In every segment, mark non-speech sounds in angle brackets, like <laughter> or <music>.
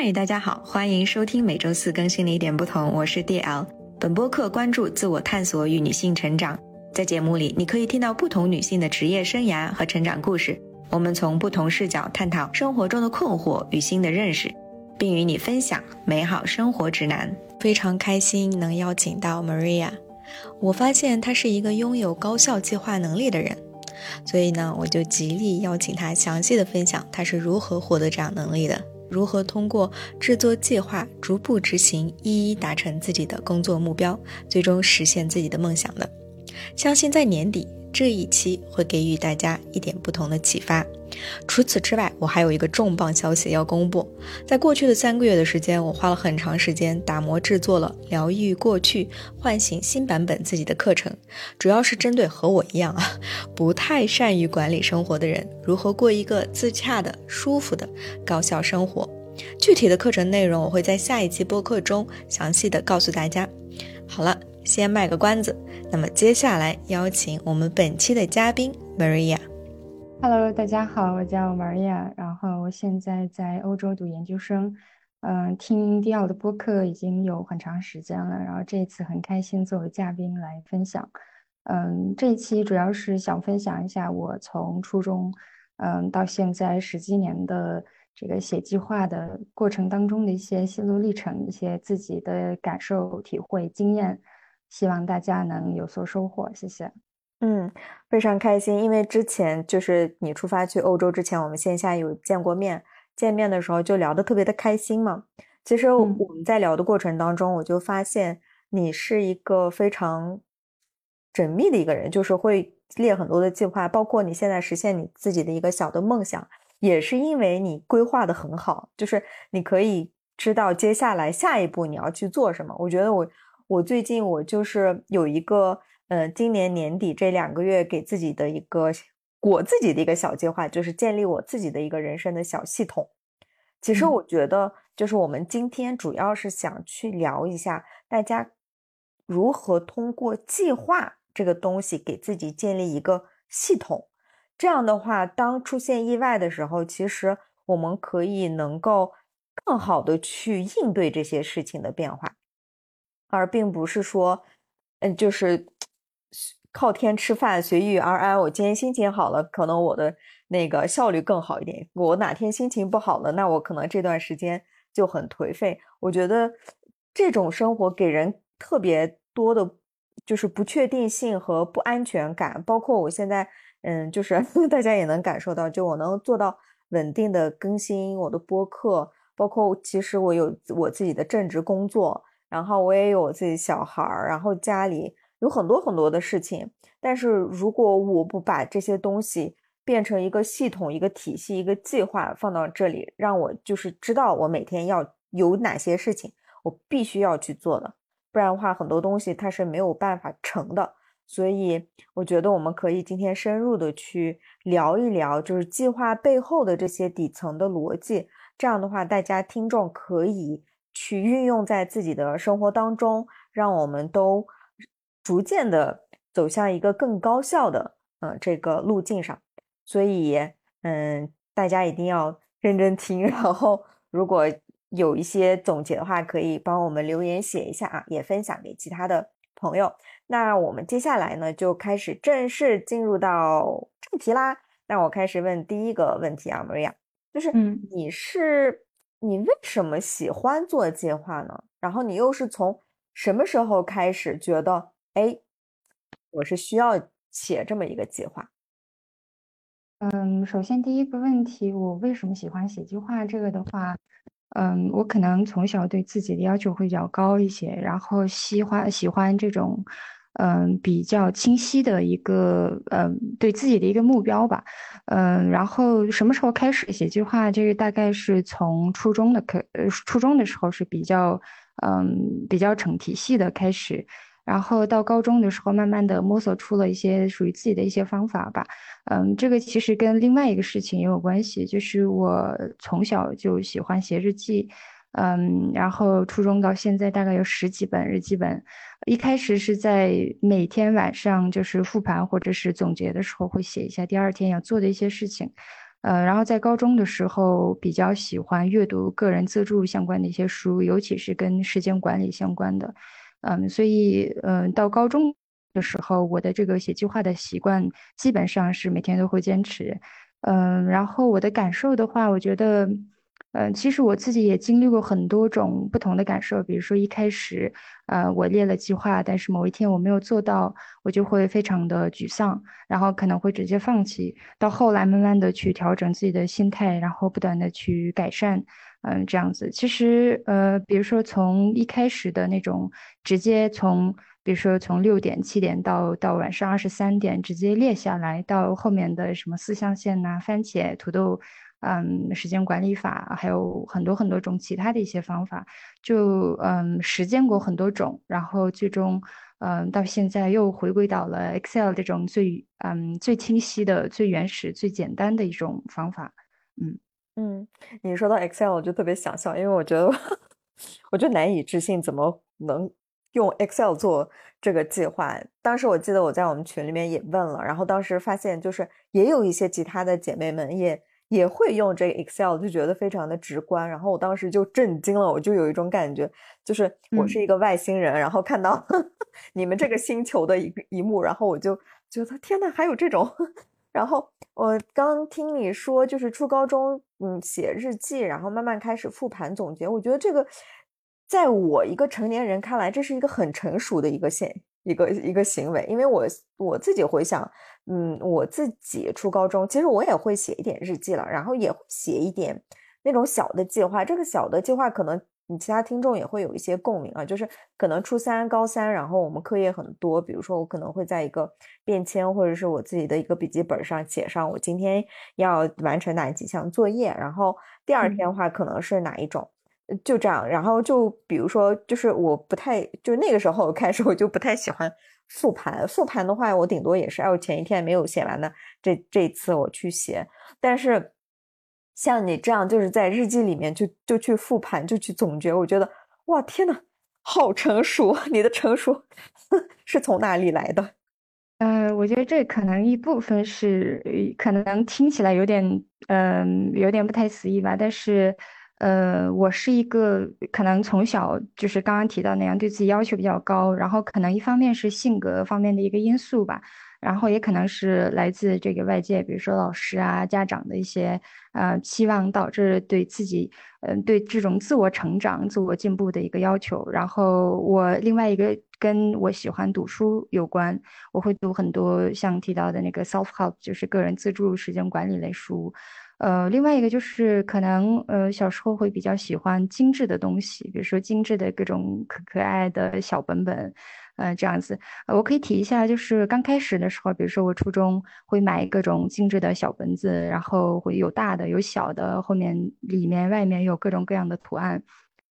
嗨，大家好，欢迎收听每周四更新的一点不同，我是 DL。本播客关注自我探索与女性成长，在节目里你可以听到不同女性的职业生涯和成长故事，我们从不同视角探讨生活中的困惑与新的认识，并与你分享美好生活指南。非常开心能邀请到 Maria，我发现她是一个拥有高效计划能力的人，所以呢，我就极力邀请她详细的分享她是如何获得这样能力的。如何通过制作计划、逐步执行，一一达成自己的工作目标，最终实现自己的梦想呢？相信在年底这一期会给予大家一点不同的启发。除此之外，我还有一个重磅消息要公布。在过去的三个月的时间，我花了很长时间打磨制作了《疗愈过去，唤醒新版本自己的课程》，主要是针对和我一样啊，<laughs> 不太善于管理生活的人，如何过一个自洽的、舒服的高效生活。具体的课程内容，我会在下一期播客中详细的告诉大家。好了，先卖个关子，那么接下来邀请我们本期的嘉宾 Maria。Hello，大家好，我叫 Maria，然后我现在在欧洲读研究生，嗯，听迪奥的播客已经有很长时间了，然后这一次很开心作为嘉宾来分享，嗯，这一期主要是想分享一下我从初中，嗯，到现在十几年的这个写计划的过程当中的一些心路历程，一些自己的感受、体会、经验，希望大家能有所收获，谢谢。嗯，非常开心，因为之前就是你出发去欧洲之前，我们线下有见过面，见面的时候就聊得特别的开心嘛。其实我们在聊的过程当中，我就发现你是一个非常缜密的一个人，就是会列很多的计划，包括你现在实现你自己的一个小的梦想，也是因为你规划的很好，就是你可以知道接下来下一步你要去做什么。我觉得我我最近我就是有一个。嗯，今年年底这两个月给自己的一个我自己的一个小计划，就是建立我自己的一个人生的小系统。其实我觉得，就是我们今天主要是想去聊一下，大家如何通过计划这个东西给自己建立一个系统。这样的话，当出现意外的时候，其实我们可以能够更好的去应对这些事情的变化，而并不是说，嗯，就是。靠天吃饭，随遇而安。我今天心情好了，可能我的那个效率更好一点。我哪天心情不好了，那我可能这段时间就很颓废。我觉得这种生活给人特别多的，就是不确定性和不安全感。包括我现在，嗯，就是 <laughs> 大家也能感受到，就我能做到稳定的更新我的播客，包括其实我有我自己的正职工作，然后我也有自己小孩儿，然后家里。有很多很多的事情，但是如果我不把这些东西变成一个系统、一个体系、一个计划放到这里，让我就是知道我每天要有哪些事情，我必须要去做的，不然的话，很多东西它是没有办法成的。所以我觉得我们可以今天深入的去聊一聊，就是计划背后的这些底层的逻辑。这样的话，大家听众可以去运用在自己的生活当中，让我们都。逐渐的走向一个更高效的嗯这个路径上，所以嗯大家一定要认真听，<laughs> 然后如果有一些总结的话，可以帮我们留言写一下啊，也分享给其他的朋友。那我们接下来呢就开始正式进入到正题啦。那我开始问第一个问题啊，Maria，就是你是你为什么喜欢做计划呢？然后你又是从什么时候开始觉得？哎，我是需要写这么一个计划。嗯，首先第一个问题，我为什么喜欢写计划？这个的话，嗯，我可能从小对自己的要求会比较高一些，然后喜欢喜欢这种，嗯，比较清晰的一个，嗯，对自己的一个目标吧。嗯，然后什么时候开始写计划？这个大概是从初中的课，初中的时候是比较，嗯，比较成体系的开始。然后到高中的时候，慢慢的摸索出了一些属于自己的一些方法吧。嗯，这个其实跟另外一个事情也有关系，就是我从小就喜欢写日记。嗯，然后初中到现在大概有十几本日记本。一开始是在每天晚上就是复盘或者是总结的时候会写一下第二天要做的一些事情。呃，然后在高中的时候比较喜欢阅读个人自助相关的一些书，尤其是跟时间管理相关的。嗯，所以嗯，到高中的时候，我的这个写计划的习惯基本上是每天都会坚持。嗯，然后我的感受的话，我觉得。嗯，其实我自己也经历过很多种不同的感受，比如说一开始，呃，我列了计划，但是某一天我没有做到，我就会非常的沮丧，然后可能会直接放弃。到后来，慢慢的去调整自己的心态，然后不断的去改善，嗯，这样子。其实，呃，比如说从一开始的那种直接从，比如说从六点、七点到到晚上二十三点直接列下来，到后面的什么四象限呐、番茄、土豆。嗯，时间管理法还有很多很多种其他的一些方法，就嗯实践过很多种，然后最终嗯到现在又回归到了 Excel 这种最嗯最清晰的、最原始、最简单的一种方法。嗯嗯，你说到 Excel 我就特别想笑，因为我觉得我就难以置信，怎么能用 Excel 做这个计划？当时我记得我在我们群里面也问了，然后当时发现就是也有一些其他的姐妹们也。也会用这个 Excel，就觉得非常的直观。然后我当时就震惊了，我就有一种感觉，就是我是一个外星人，然后看到 <laughs> 你们这个星球的一个一幕，然后我就觉得天呐，还有这种。<laughs> 然后我刚听你说，就是初高中，嗯，写日记，然后慢慢开始复盘总结。我觉得这个，在我一个成年人看来，这是一个很成熟的一个现一个一个行为，因为我我自己回想。嗯，我自己初高中，其实我也会写一点日记了，然后也会写一点那种小的计划。这个小的计划，可能你其他听众也会有一些共鸣啊，就是可能初三、高三，然后我们课业很多，比如说我可能会在一个便签或者是我自己的一个笔记本上写上我今天要完成哪几项作业，然后第二天的话可能是哪一种，就这样。然后就比如说，就是我不太，就那个时候开始我就不太喜欢。复盘复盘的话，我顶多也是哎，我前一天没有写完的，这这次我去写。但是像你这样，就是在日记里面就就去复盘，就去总结，我觉得哇，天呐，好成熟！你的成熟 <laughs> 是从哪里来的？嗯，我觉得这可能一部分是可能听起来有点嗯有点不太随意吧，但是。呃，我是一个可能从小就是刚刚提到那样对自己要求比较高，然后可能一方面是性格方面的一个因素吧，然后也可能是来自这个外界，比如说老师啊、家长的一些呃期望，导致对自己嗯对这种自我成长、自我进步的一个要求。然后我另外一个跟我喜欢读书有关，我会读很多像提到的那个 self help，就是个人自助时间管理类书。呃，另外一个就是可能呃小时候会比较喜欢精致的东西，比如说精致的各种可可爱的小本本，呃这样子。我可以提一下，就是刚开始的时候，比如说我初中会买各种精致的小本子，然后会有大的有小的，后面里面外面有各种各样的图案。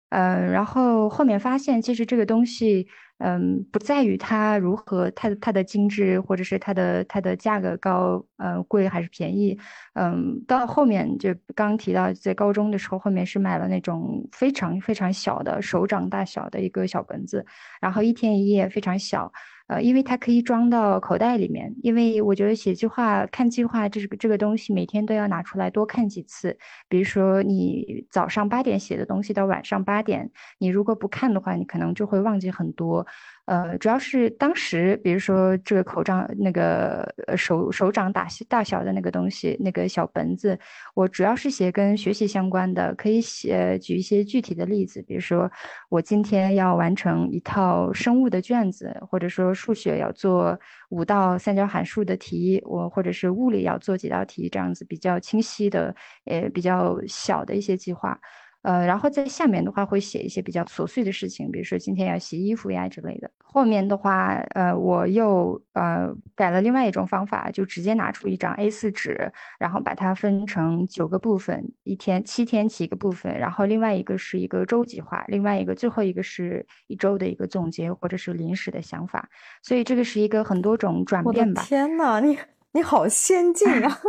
嗯，然后后面发现其实这个东西。嗯，不在于它如何，它它的精致，或者是它的它的价格高，嗯，贵还是便宜。嗯，到后面就刚刚提到，在高中的时候，后面是买了那种非常非常小的手掌大小的一个小本子，然后一天一页非常小。呃，因为它可以装到口袋里面，因为我觉得写计划、看计划这个这个东西，每天都要拿出来多看几次。比如说，你早上八点写的东西，到晚上八点，你如果不看的话，你可能就会忘记很多。呃，主要是当时，比如说这个口罩，那个手手掌大大小的那个东西，那个小本子，我主要是写跟学习相关的，可以写举一些具体的例子，比如说我今天要完成一套生物的卷子，或者说数学要做五道三角函数的题，我或者是物理要做几道题，这样子比较清晰的，呃，比较小的一些计划。呃，然后在下面的话会写一些比较琐碎的事情，比如说今天要洗衣服呀之类的。后面的话，呃，我又呃改了另外一种方法，就直接拿出一张 A4 纸，然后把它分成九个部分，一天七天七个部分，然后另外一个是一个周计划，另外一个最后一个是一周的一个总结或者是临时的想法。所以这个是一个很多种转变吧。天呐，你你好先进啊！<laughs>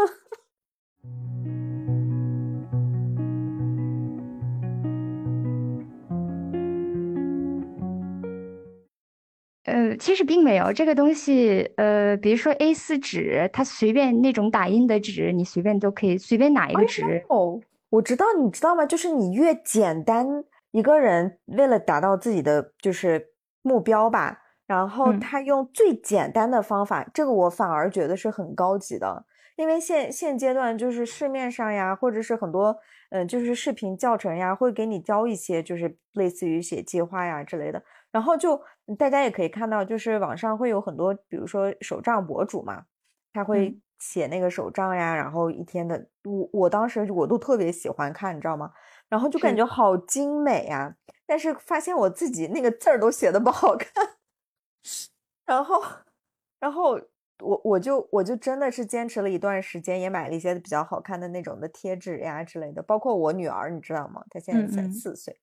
<laughs> <laughs> 呃，其实并没有这个东西。呃，比如说 A4 纸，它随便那种打印的纸，你随便都可以，随便哪一个纸。哦，我知道，你知道吗？就是你越简单，一个人为了达到自己的就是目标吧，然后他用最简单的方法，这个我反而觉得是很高级的。因为现现阶段就是市面上呀，或者是很多嗯，就是视频教程呀，会给你教一些就是类似于写计划呀之类的。然后就大家也可以看到，就是网上会有很多，比如说手账博主嘛，他会写那个手账呀，然后一天的，我我当时我都特别喜欢看，你知道吗？然后就感觉好精美呀，但是发现我自己那个字儿都写的不好看，<laughs> 然后，然后我我就我就真的是坚持了一段时间，也买了一些比较好看的那种的贴纸呀之类的，包括我女儿，你知道吗？她现在才四岁。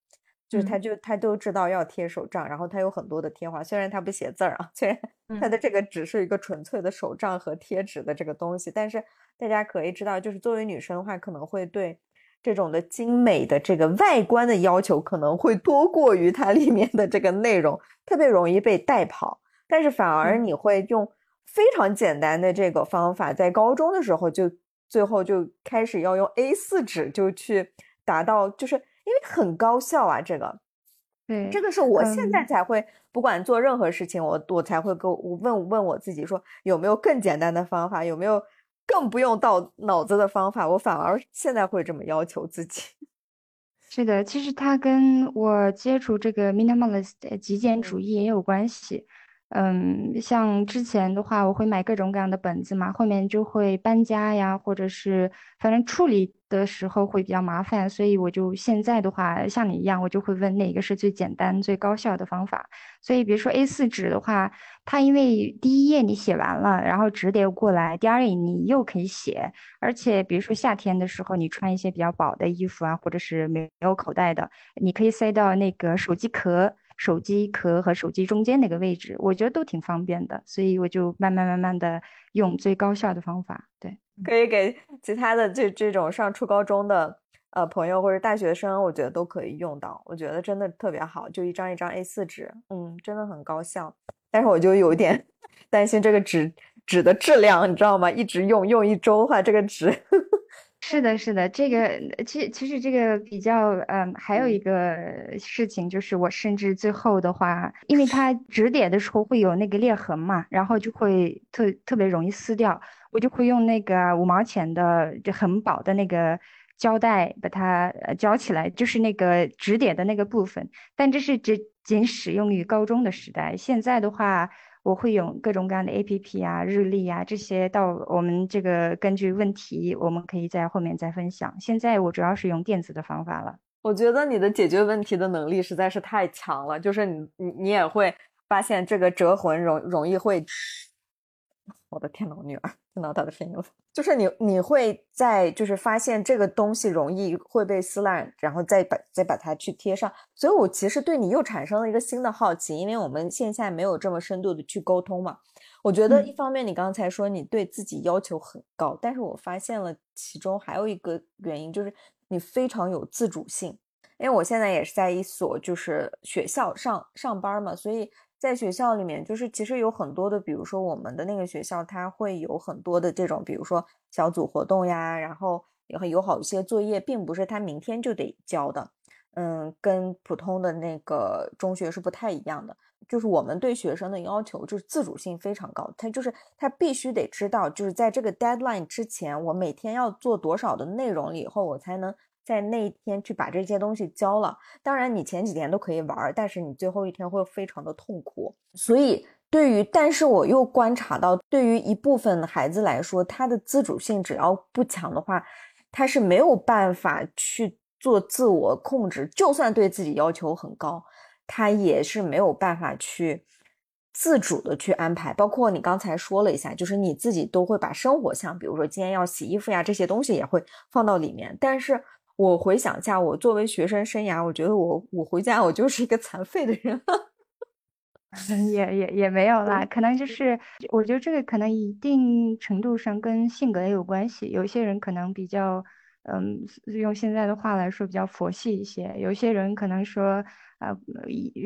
就是他，就他都知道要贴手账，然后他有很多的贴画，虽然他不写字儿啊，虽然他的这个只是一个纯粹的手账和贴纸的这个东西，但是大家可以知道，就是作为女生的话，可能会对这种的精美的这个外观的要求可能会多过于它里面的这个内容，特别容易被带跑。但是反而你会用非常简单的这个方法，在高中的时候就最后就开始要用 A 四纸就去达到，就是。因为很高效啊，这个，对，这个是我现在才会，不管做任何事情，我我才会跟我问问我自己说，有没有更简单的方法，有没有更不用到脑子的方法，我反而现在会这么要求自己。<laughs> 是的，其实它跟我接触这个 minimalist 极简主义也有关系。嗯，嗯像之前的话，我会买各种各样的本子嘛，后面就会搬家呀，或者是反正处理的时候会比较麻烦，所以我就现在的话，像你一样，我就会问哪个是最简单、最高效的方法。所以，比如说 A4 纸的话，它因为第一页你写完了，然后纸得过来，第二页你又可以写，而且比如说夏天的时候，你穿一些比较薄的衣服啊，或者是没有口袋的，你可以塞到那个手机壳。手机壳和手机中间那个位置，我觉得都挺方便的，所以我就慢慢慢慢的用最高效的方法。对，可以给其他的这这种上初高中的呃朋友或者大学生，我觉得都可以用到。我觉得真的特别好，就一张一张 A4 纸，嗯，真的很高效。但是我就有点担心这个纸纸的质量，你知道吗？一直用用一周的话，这个纸。是的，是的，这个其其实这个比较，嗯，还有一个事情就是，我甚至最后的话，因为它折叠的时候会有那个裂痕嘛，然后就会特特别容易撕掉，我就会用那个五毛钱的就很薄的那个胶带把它胶起来，就是那个折叠的那个部分。但这是只仅使用于高中的时代，现在的话。我会用各种各样的 A P P 啊、日历啊这些，到我们这个根据问题，我们可以在后面再分享。现在我主要是用电子的方法了。我觉得你的解决问题的能力实在是太强了，就是你你你也会发现这个折魂容容易会。我的天呐，我女儿听到他的声音了。<laughs> 就是你，你会在就是发现这个东西容易会被撕烂，然后再把再把它去贴上。所以我其实对你又产生了一个新的好奇，因为我们线下没有这么深度的去沟通嘛。我觉得一方面你刚才说你对自己要求很高，但是我发现了其中还有一个原因，就是你非常有自主性。因为我现在也是在一所就是学校上上班嘛，所以。在学校里面，就是其实有很多的，比如说我们的那个学校，它会有很多的这种，比如说小组活动呀，然后也会有好一些作业，并不是他明天就得交的，嗯，跟普通的那个中学是不太一样的。就是我们对学生的要求就是自主性非常高，他就是他必须得知道，就是在这个 deadline 之前，我每天要做多少的内容，以后我才能。在那一天去把这些东西交了，当然你前几天都可以玩，但是你最后一天会非常的痛苦。所以对于，但是我又观察到，对于一部分孩子来说，他的自主性只要不强的话，他是没有办法去做自我控制，就算对自己要求很高，他也是没有办法去自主的去安排。包括你刚才说了一下，就是你自己都会把生活项，比如说今天要洗衣服呀这些东西也会放到里面，但是。我回想一下，我作为学生生涯，我觉得我我回家我就是一个残废的人，<laughs> 也也也没有啦，可能就是我觉得这个可能一定程度上跟性格也有关系，有些人可能比较嗯，用现在的话来说比较佛系一些。有些人可能说，呃，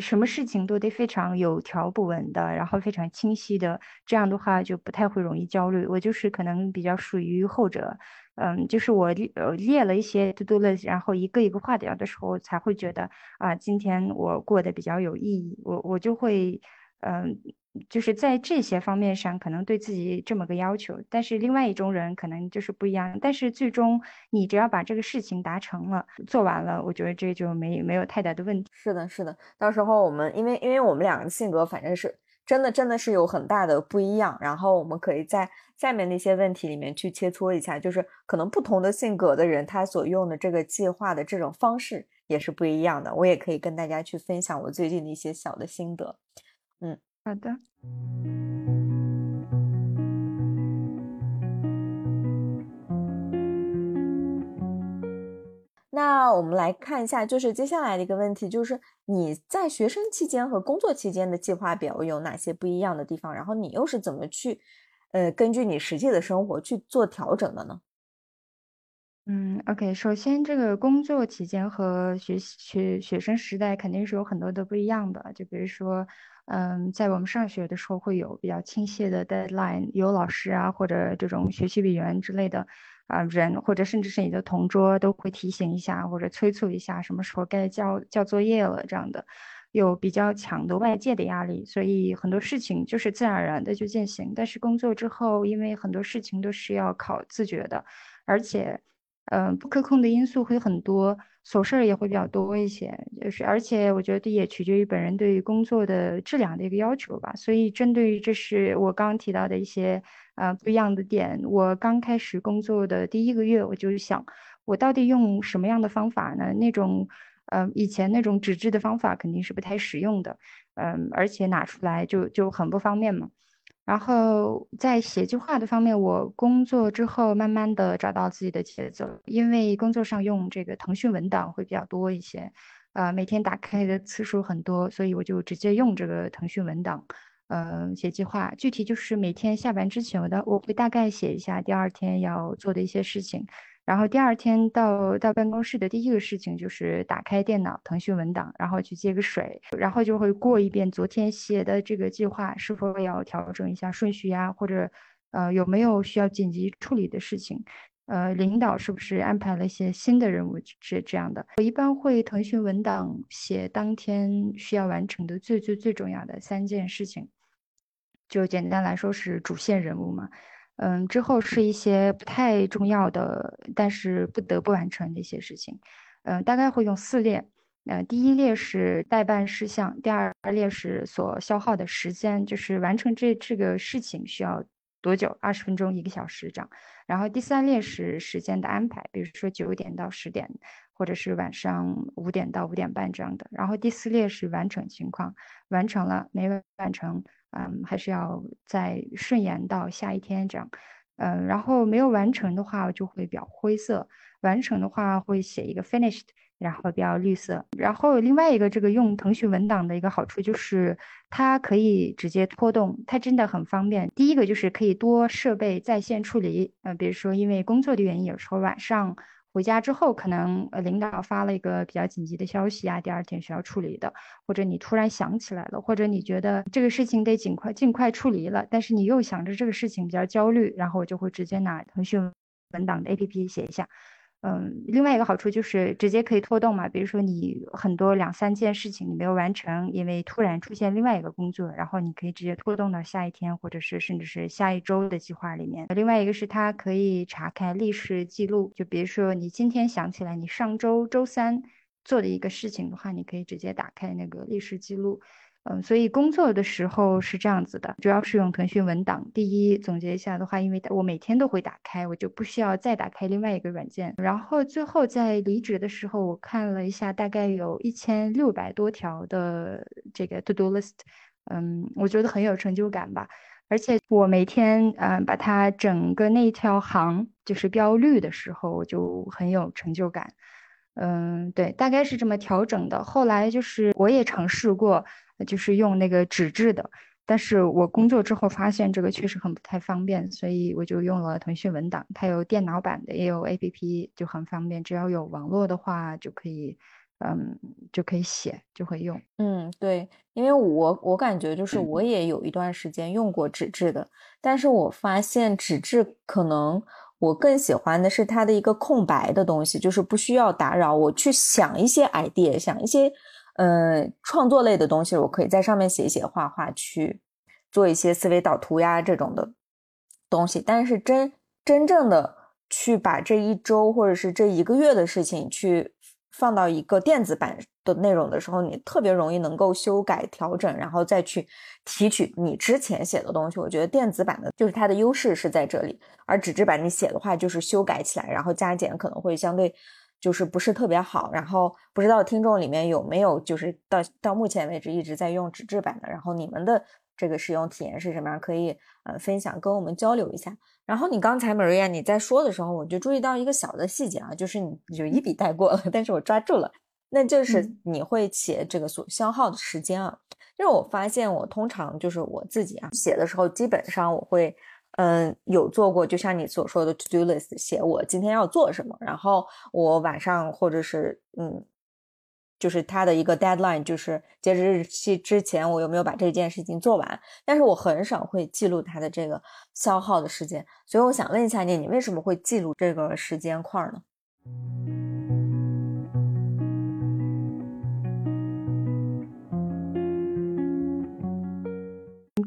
什么事情都得非常有条不紊的，然后非常清晰的，这样的话就不太会容易焦虑。我就是可能比较属于后者。嗯，就是我呃列了一些 to do list，然后一个一个划掉的时候，才会觉得啊，今天我过得比较有意义。我我就会，嗯，就是在这些方面上，可能对自己这么个要求。但是另外一种人可能就是不一样。但是最终你只要把这个事情达成了，做完了，我觉得这就没没有太大的问题。是的，是的。到时候我们因为因为我们两个性格反正是。真的真的是有很大的不一样，然后我们可以在下面那些问题里面去切磋一下，就是可能不同的性格的人，他所用的这个计划的这种方式也是不一样的。我也可以跟大家去分享我最近的一些小的心得。嗯，好的。那我们来看一下，就是接下来的一个问题，就是你在学生期间和工作期间的计划表有哪些不一样的地方？然后你又是怎么去，呃，根据你实际的生活去做调整的呢？嗯，OK，首先这个工作期间和学学学生时代肯定是有很多的不一样的。就比如说，嗯，在我们上学的时候会有比较清晰的 deadline，有老师啊或者这种学习委员之类的。啊，人或者甚至是你的同桌都会提醒一下或者催促一下，什么时候该交交作业了这样的，有比较强的外界的压力，所以很多事情就是自然而然的就进行。但是工作之后，因为很多事情都是要靠自觉的，而且，嗯，不可控的因素会很多。琐事儿也会比较多一些，就是而且我觉得也取决于本人对于工作的质量的一个要求吧。所以针对于这是我刚刚提到的一些呃不一样的点，我刚开始工作的第一个月，我就想我到底用什么样的方法呢？那种呃以前那种纸质的方法肯定是不太实用的，嗯，而且拿出来就就很不方便嘛。然后在写计划的方面，我工作之后慢慢的找到自己的节奏，因为工作上用这个腾讯文档会比较多一些，呃，每天打开的次数很多，所以我就直接用这个腾讯文档，呃，写计划。具体就是每天下班之前，我的我会大概写一下第二天要做的一些事情。然后第二天到到办公室的第一个事情就是打开电脑腾讯文档，然后去接个水，然后就会过一遍昨天写的这个计划是否要调整一下顺序呀，或者呃有没有需要紧急处理的事情，呃领导是不是安排了一些新的任务是这样的。我一般会腾讯文档写当天需要完成的最最最重要的三件事情，就简单来说是主线任务嘛。嗯，之后是一些不太重要的，但是不得不完成的一些事情。嗯，大概会用四列。呃，第一列是代办事项，第二列是所消耗的时间，就是完成这这个事情需要多久，二十分钟、一个小时这样。然后第三列是时间的安排，比如说九点到十点，或者是晚上五点到五点半这样的。然后第四列是完成情况，完成了没完成。嗯，还是要再顺延到下一天这样，嗯，然后没有完成的话就会比较灰色，完成的话会写一个 finished，然后比较绿色。然后另外一个这个用腾讯文档的一个好处就是它可以直接拖动，它真的很方便。第一个就是可以多设备在线处理，嗯，比如说因为工作的原因，有时候晚上。回家之后，可能呃领导发了一个比较紧急的消息啊，第二天需要处理的，或者你突然想起来了，或者你觉得这个事情得尽快尽快处理了，但是你又想着这个事情比较焦虑，然后我就会直接拿腾讯文档的 APP 写一下。嗯，另外一个好处就是直接可以拖动嘛，比如说你很多两三件事情你没有完成，因为突然出现另外一个工作，然后你可以直接拖动到下一天，或者是甚至是下一周的计划里面。另外一个是它可以查看历史记录，就比如说你今天想起来你上周周三做的一个事情的话，你可以直接打开那个历史记录。嗯，所以工作的时候是这样子的，主要是用腾讯文档。第一，总结一下的话，因为我每天都会打开，我就不需要再打开另外一个软件。然后最后在离职的时候，我看了一下，大概有一千六百多条的这个 to do list，嗯，我觉得很有成就感吧。而且我每天嗯把它整个那条行就是标绿的时候，我就很有成就感。嗯，对，大概是这么调整的。后来就是我也尝试过。就是用那个纸质的，但是我工作之后发现这个确实很不太方便，所以我就用了腾讯文档，它有电脑版的，也有 APP，就很方便。只要有网络的话，就可以，嗯，就可以写，就会用。嗯，对，因为我我感觉就是我也有一段时间用过纸质的，但是我发现纸质可能我更喜欢的是它的一个空白的东西，就是不需要打扰我去想一些 idea，想一些。呃，创作类的东西，我可以在上面写一写画画，去做一些思维导图呀这种的东西。但是真真正的去把这一周或者是这一个月的事情去放到一个电子版的内容的时候，你特别容易能够修改调整，然后再去提取你之前写的东西。我觉得电子版的就是它的优势是在这里，而纸质版你写的话就是修改起来，然后加减可能会相对。就是不是特别好，然后不知道听众里面有没有就是到到目前为止一直在用纸质版的，然后你们的这个使用体验是什么样？可以呃分享跟我们交流一下。然后你刚才 Maria 你在说的时候，我就注意到一个小的细节啊，就是你就一笔带过了，但是我抓住了，那就是你会写这个所消耗的时间啊。因为我发现我通常就是我自己啊写的时候，基本上我会。嗯，有做过，就像你所说的 to do list，写我今天要做什么，然后我晚上或者是嗯，就是他的一个 deadline，就是截止日期之前，我有没有把这件事情做完？但是我很少会记录他的这个消耗的时间，所以我想问一下你，你为什么会记录这个时间块呢？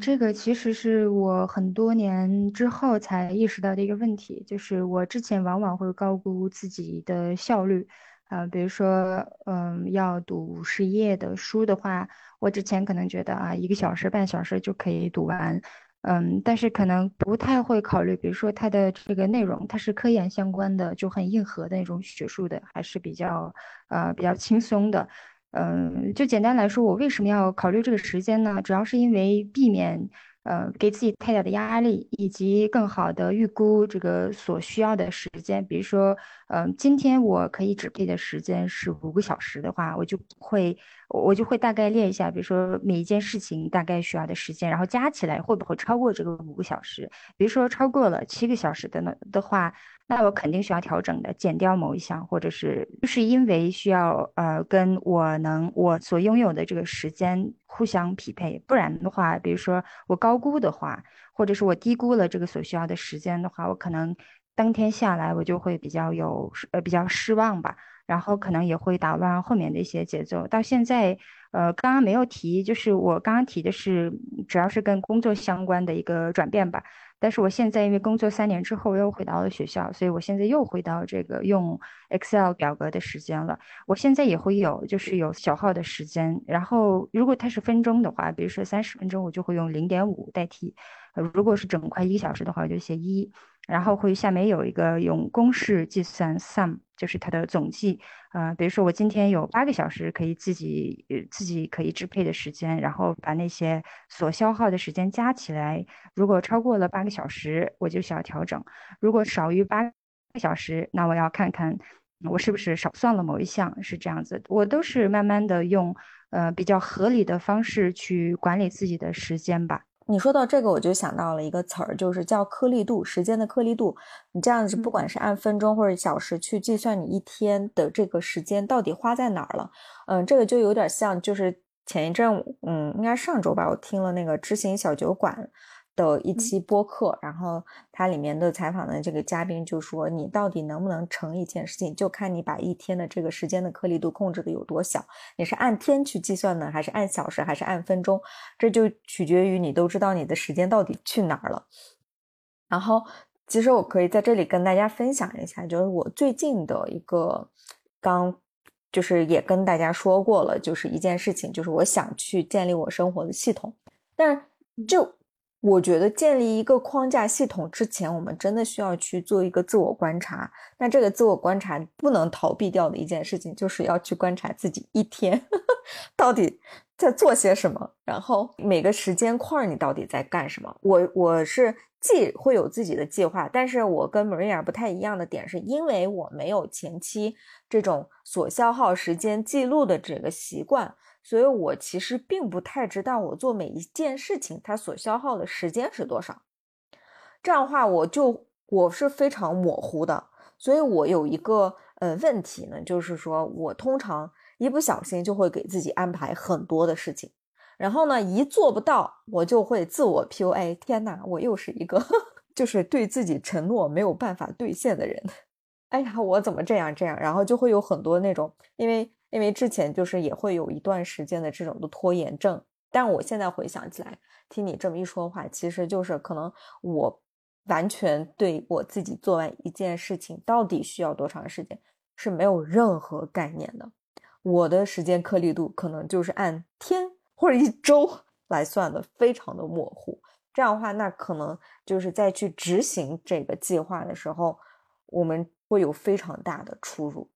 这个其实是我很多年之后才意识到的一个问题，就是我之前往往会高估自己的效率，啊，比如说，嗯，要读五十页的书的话，我之前可能觉得啊，一个小时、半小时就可以读完，嗯，但是可能不太会考虑，比如说它的这个内容，它是科研相关的，就很硬核的那种学术的，还是比较，呃，比较轻松的。嗯，就简单来说，我为什么要考虑这个时间呢？主要是因为避免呃给自己太大的压力，以及更好的预估这个所需要的时间。比如说，嗯，今天我可以支配的时间是五个小时的话，我就会我就会大概列一下，比如说每一件事情大概需要的时间，然后加起来会不会超过这个五个小时？比如说超过了七个小时的呢的话。那我肯定需要调整的，减掉某一项，或者是就是因为需要呃跟我能我所拥有的这个时间互相匹配，不然的话，比如说我高估的话，或者是我低估了这个所需要的时间的话，我可能当天下来我就会比较有呃比较失望吧，然后可能也会打乱后面的一些节奏。到现在呃刚刚没有提，就是我刚刚提的是主要是跟工作相关的一个转变吧。但是我现在因为工作三年之后又回到了学校，所以我现在又回到这个用 Excel 表格的时间了。我现在也会有，就是有小号的时间。然后如果它是分钟的话，比如说三十分钟，我就会用零点五代替。呃，如果是整块一个小时的话，我就写一。然后会下面有一个用公式计算 sum，就是它的总计。啊，比如说我今天有八个小时可以自己自己可以支配的时间，然后把那些所消耗的时间加起来，如果超过了八个小时，我就需要调整；如果少于八个小时，那我要看看我是不是少算了某一项，是这样子。我都是慢慢的用呃比较合理的方式去管理自己的时间吧。你说到这个，我就想到了一个词儿，就是叫颗粒度，时间的颗粒度。你这样子，不管是按分钟或者小时去计算你一天的这个时间到底花在哪儿了，嗯，这个就有点像，就是前一阵，嗯，应该上周吧，我听了那个知行小酒馆。的一期播客，然后它里面的采访的这个嘉宾就说：“你到底能不能成一件事情，就看你把一天的这个时间的颗粒度控制的有多小。你是按天去计算呢，还是按小时，还是按分钟？这就取决于你都知道你的时间到底去哪儿了。然后，其实我可以在这里跟大家分享一下，就是我最近的一个刚，就是也跟大家说过了，就是一件事情，就是我想去建立我生活的系统，但是就。我觉得建立一个框架系统之前，我们真的需要去做一个自我观察。那这个自我观察不能逃避掉的一件事情，就是要去观察自己一天 <laughs> 到底在做些什么，然后每个时间块你到底在干什么。我我是既会有自己的计划，但是我跟 Maria 不太一样的点是，因为我没有前期这种所消耗时间记录的这个习惯，所以我其实并不太知道我做每一件事情它所消耗的时间是多少。这样的话，我就我是非常模糊的，所以我有一个呃问题呢，就是说我通常。一不小心就会给自己安排很多的事情，然后呢，一做不到，我就会自我 PUA。天哪，我又是一个 <laughs> 就是对自己承诺没有办法兑现的人。<laughs> 哎呀，我怎么这样这样？然后就会有很多那种，因为因为之前就是也会有一段时间的这种的拖延症。但我现在回想起来，听你这么一说话，其实就是可能我完全对我自己做完一件事情到底需要多长时间是没有任何概念的。我的时间颗粒度可能就是按天或者一周来算的，非常的模糊。这样的话，那可能就是在去执行这个计划的时候，我们会有非常大的出入。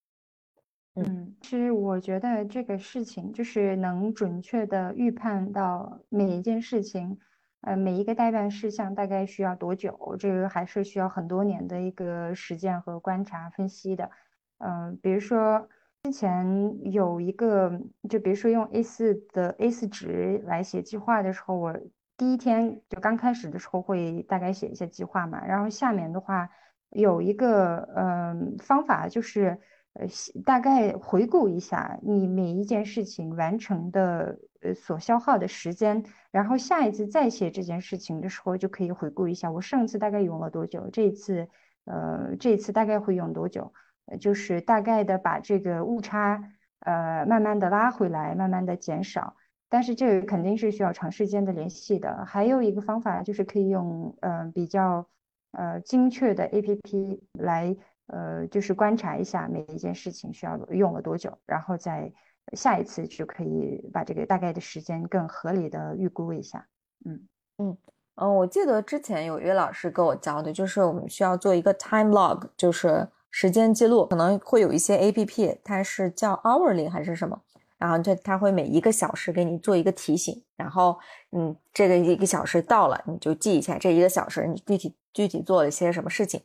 嗯，其实我觉得这个事情就是能准确的预判到每一件事情，呃，每一个代办事项大概需要多久，这个还是需要很多年的一个实践和观察分析的。嗯，比如说。之前有一个，就比如说用 A4 的 A4 纸来写计划的时候，我第一天就刚开始的时候会大概写一些计划嘛，然后下面的话有一个嗯方法，就是呃大概回顾一下你每一件事情完成的呃所消耗的时间，然后下一次再写这件事情的时候就可以回顾一下我上次大概用了多久，这一次呃这一次大概会用多久。就是大概的把这个误差，呃，慢慢的拉回来，慢慢的减少。但是这个肯定是需要长时间的联系的。还有一个方法就是可以用，呃，比较，呃，精确的 A P P 来，呃，就是观察一下每一件事情需要用了多久，然后再下一次就可以把这个大概的时间更合理的预估一下。嗯嗯嗯，我记得之前有一位老师跟我教的，就是我们需要做一个 time log，就是。时间记录可能会有一些 A P P，它是叫 Hourly 还是什么？然后它它会每一个小时给你做一个提醒，然后嗯，这个一个小时到了，你就记一下这一个小时你具体具体做了些什么事情，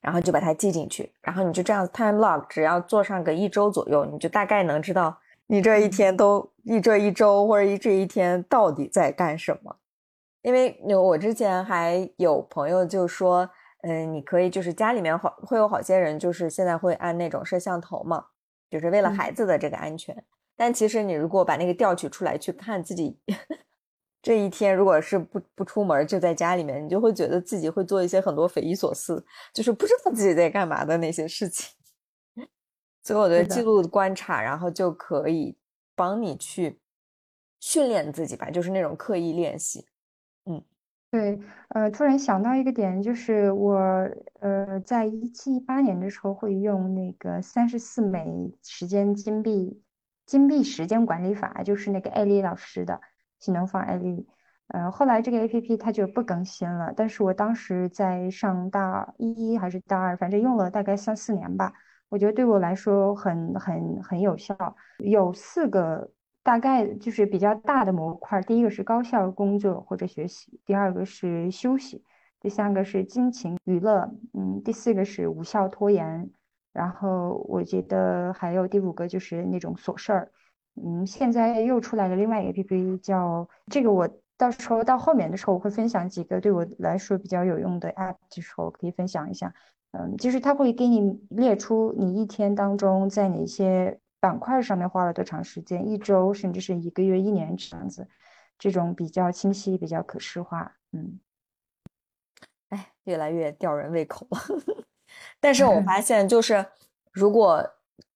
然后就把它记进去，然后你就这样 time log，只要做上个一周左右，你就大概能知道你这一天都一这一周或者一这一天到底在干什么。因为我之前还有朋友就说。嗯，你可以就是家里面好会有好些人，就是现在会安那种摄像头嘛，就是为了孩子的这个安全。但其实你如果把那个调取出来去看自己这一天，如果是不不出门就在家里面，你就会觉得自己会做一些很多匪夷所思，就是不知道自己在干嘛的那些事情。<laughs> 所以我觉得记录观察，然后就可以帮你去训练自己吧，就是那种刻意练习。嗯。对，呃，突然想到一个点，就是我，呃，在一七一八年的时候会用那个三十四美时间金币金币时间管理法，就是那个艾丽老师的新能方艾丽，呃，后来这个 A P P 它就不更新了，但是我当时在上大一还是大二，反正用了大概三四年吧，我觉得对我来说很很很有效，有四个。大概就是比较大的模块，第一个是高效工作或者学习，第二个是休息，第三个是金钱娱乐，嗯，第四个是无效拖延，然后我觉得还有第五个就是那种琐事儿，嗯，现在又出来了另外一个 APP 叫这个，我到时候到后面的时候我会分享几个对我来说比较有用的 App 的时候可以分享一下，嗯，就是它会给你列出你一天当中在哪些。板块上面花了多长时间？一周，甚至是一个月、一年这样子，这种比较清晰、比较可视化。嗯，哎，越来越吊人胃口了。<laughs> 但是我 <laughs> 发现，就是如果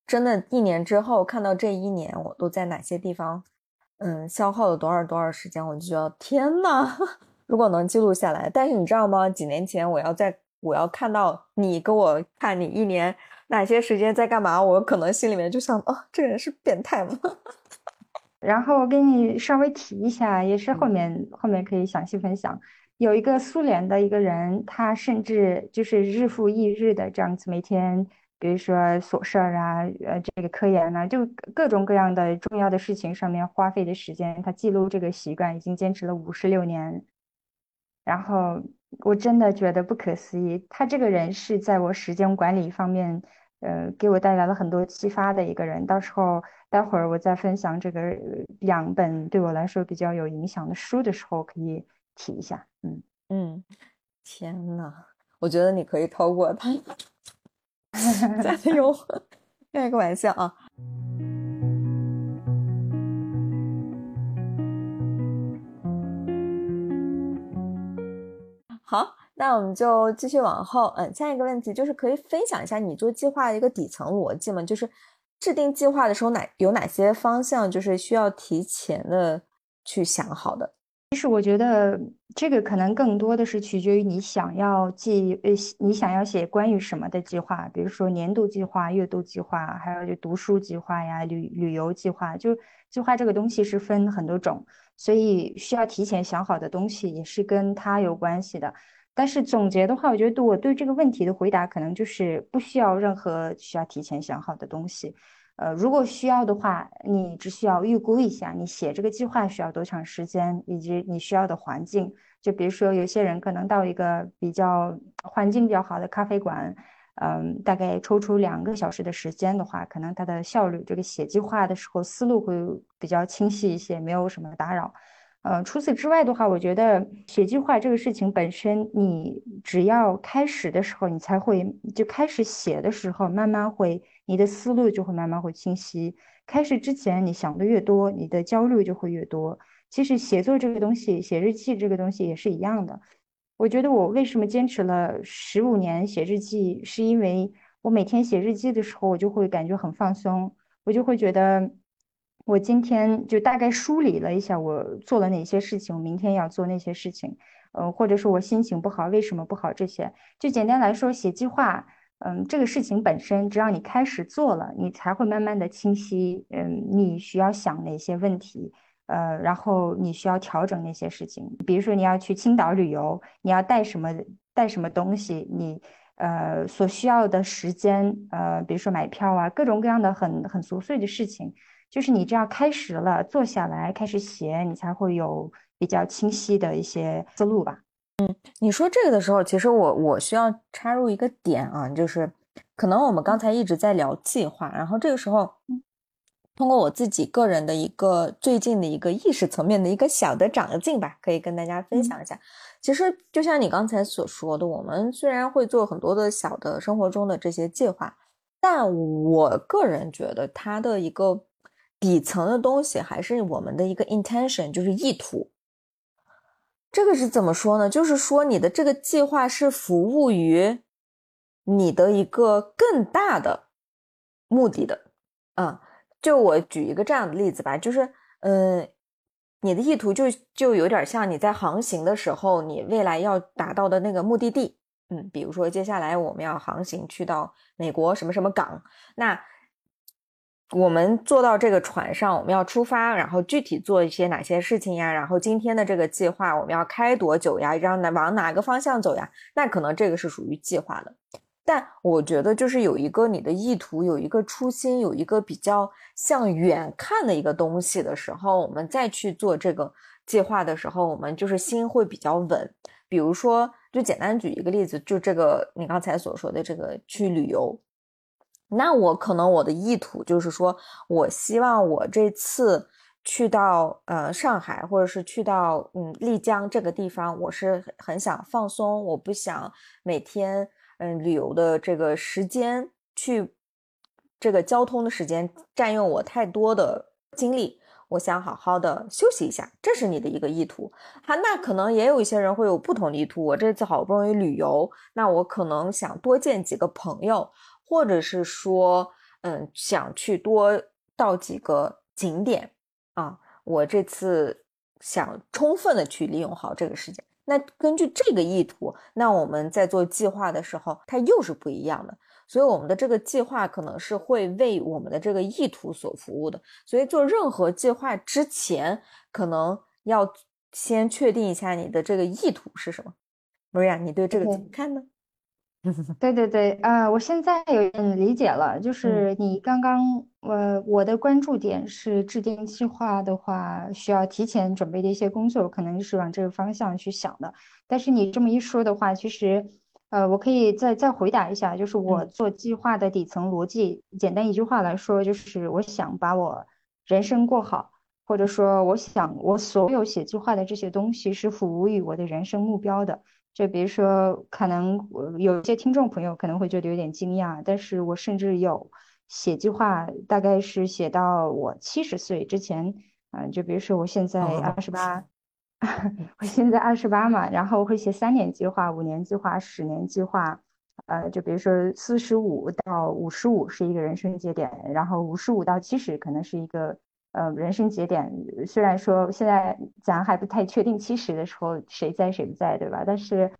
真的一年之后看到这一年我都在哪些地方，嗯，消耗了多少多少时间，我就觉得天呐，<laughs> 如果能记录下来。但是你知道吗？几年前我要在我要看到你给我看你一年。哪些时间在干嘛？我可能心里面就想，哦，这人是变态吗？<laughs> 然后我给你稍微提一下，也是后面后面可以详细分享。有一个苏联的一个人，他甚至就是日复一日的这样子，每天比如说琐事儿啊，呃，这个科研啊，就各种各样的重要的事情上面花费的时间，他记录这个习惯已经坚持了五十六年。然后我真的觉得不可思议，他这个人是在我时间管理方面，呃，给我带来了很多启发的一个人。到时候待会儿我再分享这个两本对我来说比较有影响的书的时候，可以提一下。嗯嗯，天呐，我觉得你可以超过他。加油，开个玩笑啊。好，那我们就继续往后。嗯，下一个问题就是可以分享一下你做计划的一个底层逻辑吗？就是制定计划的时候哪有哪些方向就是需要提前的去想好的？其实我觉得这个可能更多的是取决于你想要记呃你想要写关于什么的计划，比如说年度计划、月度计划，还有就读书计划呀、旅旅游计划。就计划这个东西是分很多种。所以需要提前想好的东西也是跟它有关系的。但是总结的话，我觉得我对这个问题的回答可能就是不需要任何需要提前想好的东西。呃，如果需要的话，你只需要预估一下你写这个计划需要多长时间，以及你需要的环境。就比如说，有些人可能到一个比较环境比较好的咖啡馆。嗯，大概抽出两个小时的时间的话，可能它的效率，这个写计划的时候思路会比较清晰一些，没有什么打扰。呃，除此之外的话，我觉得写计划这个事情本身，你只要开始的时候，你才会就开始写的时候，慢慢会你的思路就会慢慢会清晰。开始之前你想的越多，你的焦虑就会越多。其实写作这个东西，写日记这个东西也是一样的。我觉得我为什么坚持了十五年写日记，是因为我每天写日记的时候，我就会感觉很放松，我就会觉得我今天就大概梳理了一下我做了哪些事情，我明天要做那些事情，呃，或者说我心情不好，为什么不好这些，就简单来说，写计划，嗯，这个事情本身，只要你开始做了，你才会慢慢的清晰，嗯，你需要想哪些问题。呃，然后你需要调整那些事情，比如说你要去青岛旅游，你要带什么带什么东西，你呃所需要的时间，呃，比如说买票啊，各种各样的很很琐碎的事情，就是你这样开始了，坐下来开始写，你才会有比较清晰的一些思路吧。嗯，你说这个的时候，其实我我需要插入一个点啊，就是可能我们刚才一直在聊计划，然后这个时候。通过我自己个人的一个最近的一个意识层面的一个小的长进吧，可以跟大家分享一下。其实就像你刚才所说的，我们虽然会做很多的小的生活中的这些计划，但我个人觉得它的一个底层的东西还是我们的一个 intention，就是意图。这个是怎么说呢？就是说你的这个计划是服务于你的一个更大的目的的，啊。就我举一个这样的例子吧，就是，嗯，你的意图就就有点像你在航行的时候，你未来要达到的那个目的地，嗯，比如说接下来我们要航行去到美国什么什么港，那我们坐到这个船上，我们要出发，然后具体做一些哪些事情呀？然后今天的这个计划我们要开多久呀？让哪往哪个方向走呀？那可能这个是属于计划的。但我觉得，就是有一个你的意图，有一个初心，有一个比较向远看的一个东西的时候，我们再去做这个计划的时候，我们就是心会比较稳。比如说，就简单举一个例子，就这个你刚才所说的这个去旅游，那我可能我的意图就是说，我希望我这次去到呃上海，或者是去到嗯丽江这个地方，我是很想放松，我不想每天。嗯，旅游的这个时间，去这个交通的时间占用我太多的精力，我想好好的休息一下，这是你的一个意图。哈，那可能也有一些人会有不同意图。我这次好不容易旅游，那我可能想多见几个朋友，或者是说，嗯，想去多到几个景点啊。我这次想充分的去利用好这个时间。那根据这个意图，那我们在做计划的时候，它又是不一样的。所以我们的这个计划可能是会为我们的这个意图所服务的。所以做任何计划之前，可能要先确定一下你的这个意图是什么。Maria，你对这个怎么看呢？<laughs> 对对对，呃，我现在有点理解了，就是你刚刚，呃，我的关注点是制定计划的话，需要提前准备的一些工作，可能是往这个方向去想的。但是你这么一说的话，其实，呃，我可以再再回答一下，就是我做计划的底层逻辑，简单一句话来说，就是我想把我人生过好，或者说我想我所有写计划的这些东西是服务于我的人生目标的。就比如说，可能有些听众朋友可能会觉得有点惊讶，但是我甚至有写计划，大概是写到我七十岁之前，嗯，就比如说我现在二十八，<laughs> 我现在二十八嘛，然后会写三年计划、五年计划、十年计划，呃，就比如说四十五到五十五是一个人生节点，然后五十五到七十可能是一个。呃，人生节点虽然说现在咱还不太确定七十的时候谁在谁不在，对吧？但是，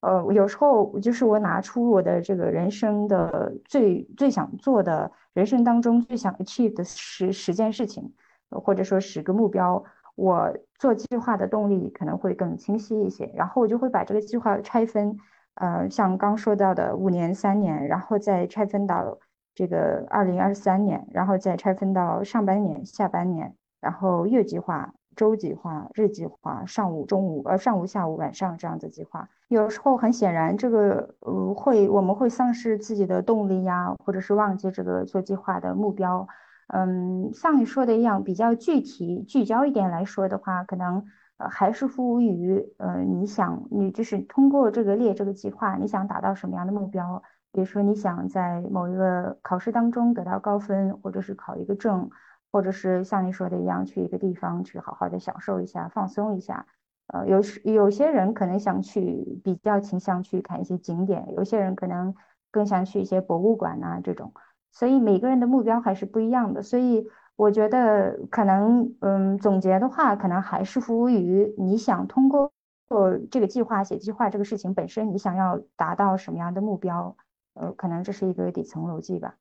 呃，有时候就是我拿出我的这个人生的最最想做的人生当中最想 achieve 的十十件事情，或者说十个目标，我做计划的动力可能会更清晰一些。然后我就会把这个计划拆分，呃，像刚说到的五年、三年，然后再拆分到。这个二零二三年，然后再拆分到上半年、下半年，然后月计划、周计划、日计划、上午、中午、呃上午、下午、晚上这样子计划。有时候很显然，这个呃会我们会丧失自己的动力呀，或者是忘记这个做计划的目标。嗯，像你说的一样，比较具体聚焦一点来说的话，可能呃还是服务于呃你想你就是通过这个列这个计划，你想达到什么样的目标。比如说，你想在某一个考试当中得到高分，或者是考一个证，或者是像你说的一样，去一个地方去好好的享受一下、放松一下。呃，有时有些人可能想去，比较倾向去看一些景点；有些人可能更想去一些博物馆呐这种。所以每个人的目标还是不一样的。所以我觉得，可能嗯，总结的话，可能还是服务于你想通过做这个计划、写计划这个事情本身，你想要达到什么样的目标。呃，可能这是一个底层逻辑吧。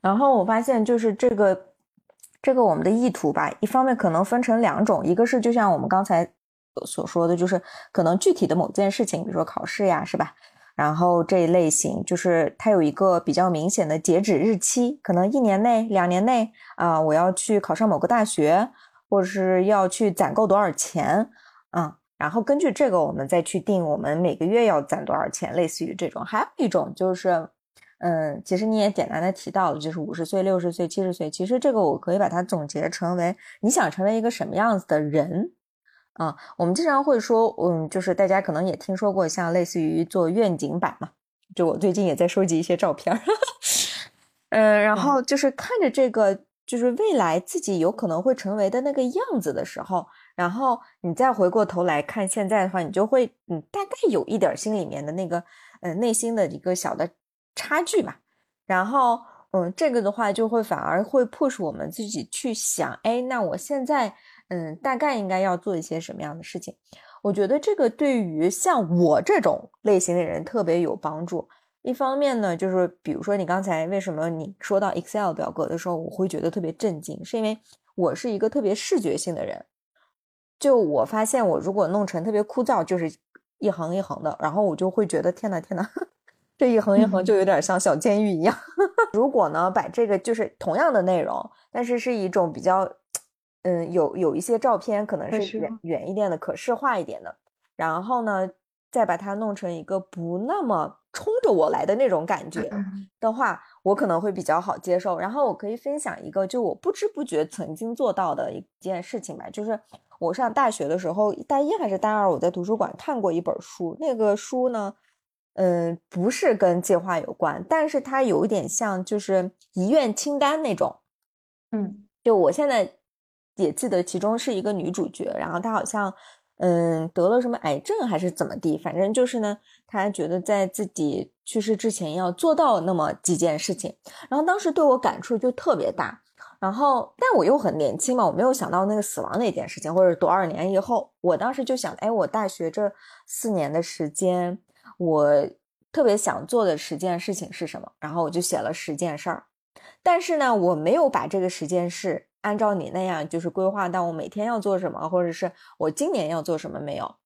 然后我发现，就是这个这个我们的意图吧，一方面可能分成两种，一个是就像我们刚才所说的，就是可能具体的某件事情，比如说考试呀，是吧？然后这一类型，就是它有一个比较明显的截止日期，可能一年内、两年内啊，我要去考上某个大学。或者是要去攒够多少钱，嗯，然后根据这个，我们再去定我们每个月要攒多少钱，类似于这种。还有一种就是，嗯，其实你也简单的提到了，就是五十岁、六十岁、七十岁，其实这个我可以把它总结成为你想成为一个什么样子的人，啊，我们经常会说，嗯，就是大家可能也听说过，像类似于做愿景版嘛，就我最近也在收集一些照片，<laughs> 嗯，然后就是看着这个。就是未来自己有可能会成为的那个样子的时候，然后你再回过头来看现在的话，你就会嗯大概有一点心里面的那个嗯内心的一个小的差距吧。然后嗯这个的话就会反而会迫使我们自己去想，哎，那我现在嗯大概应该要做一些什么样的事情？我觉得这个对于像我这种类型的人特别有帮助。一方面呢，就是比如说你刚才为什么你说到 Excel 表格的时候，我会觉得特别震惊，是因为我是一个特别视觉性的人。就我发现，我如果弄成特别枯燥，就是一行一行的，然后我就会觉得天呐天呐，<laughs> 这一行一行就有点像小监狱一样。<laughs> 如果呢，把这个就是同样的内容，但是是一种比较，嗯，有有一些照片可能是远远一点的，可视化一点的，然后呢，再把它弄成一个不那么。冲着我来的那种感觉的话，我可能会比较好接受。然后我可以分享一个，就我不知不觉曾经做到的一件事情吧，就是我上大学的时候，大一还是大二，我在图书馆看过一本书。那个书呢，嗯，不是跟计划有关，但是它有一点像，就是遗愿清单那种。嗯，就我现在也记得，其中是一个女主角，然后她好像。嗯，得了什么癌症还是怎么地？反正就是呢，他觉得在自己去世之前要做到那么几件事情。然后当时对我感触就特别大。然后，但我又很年轻嘛，我没有想到那个死亡那件事情，或者多少年以后。我当时就想，哎，我大学这四年的时间，我特别想做的十件事情是什么？然后我就写了十件事儿。但是呢，我没有把这个十件事按照你那样就是规划到我每天要做什么，或者是我今年要做什么没有。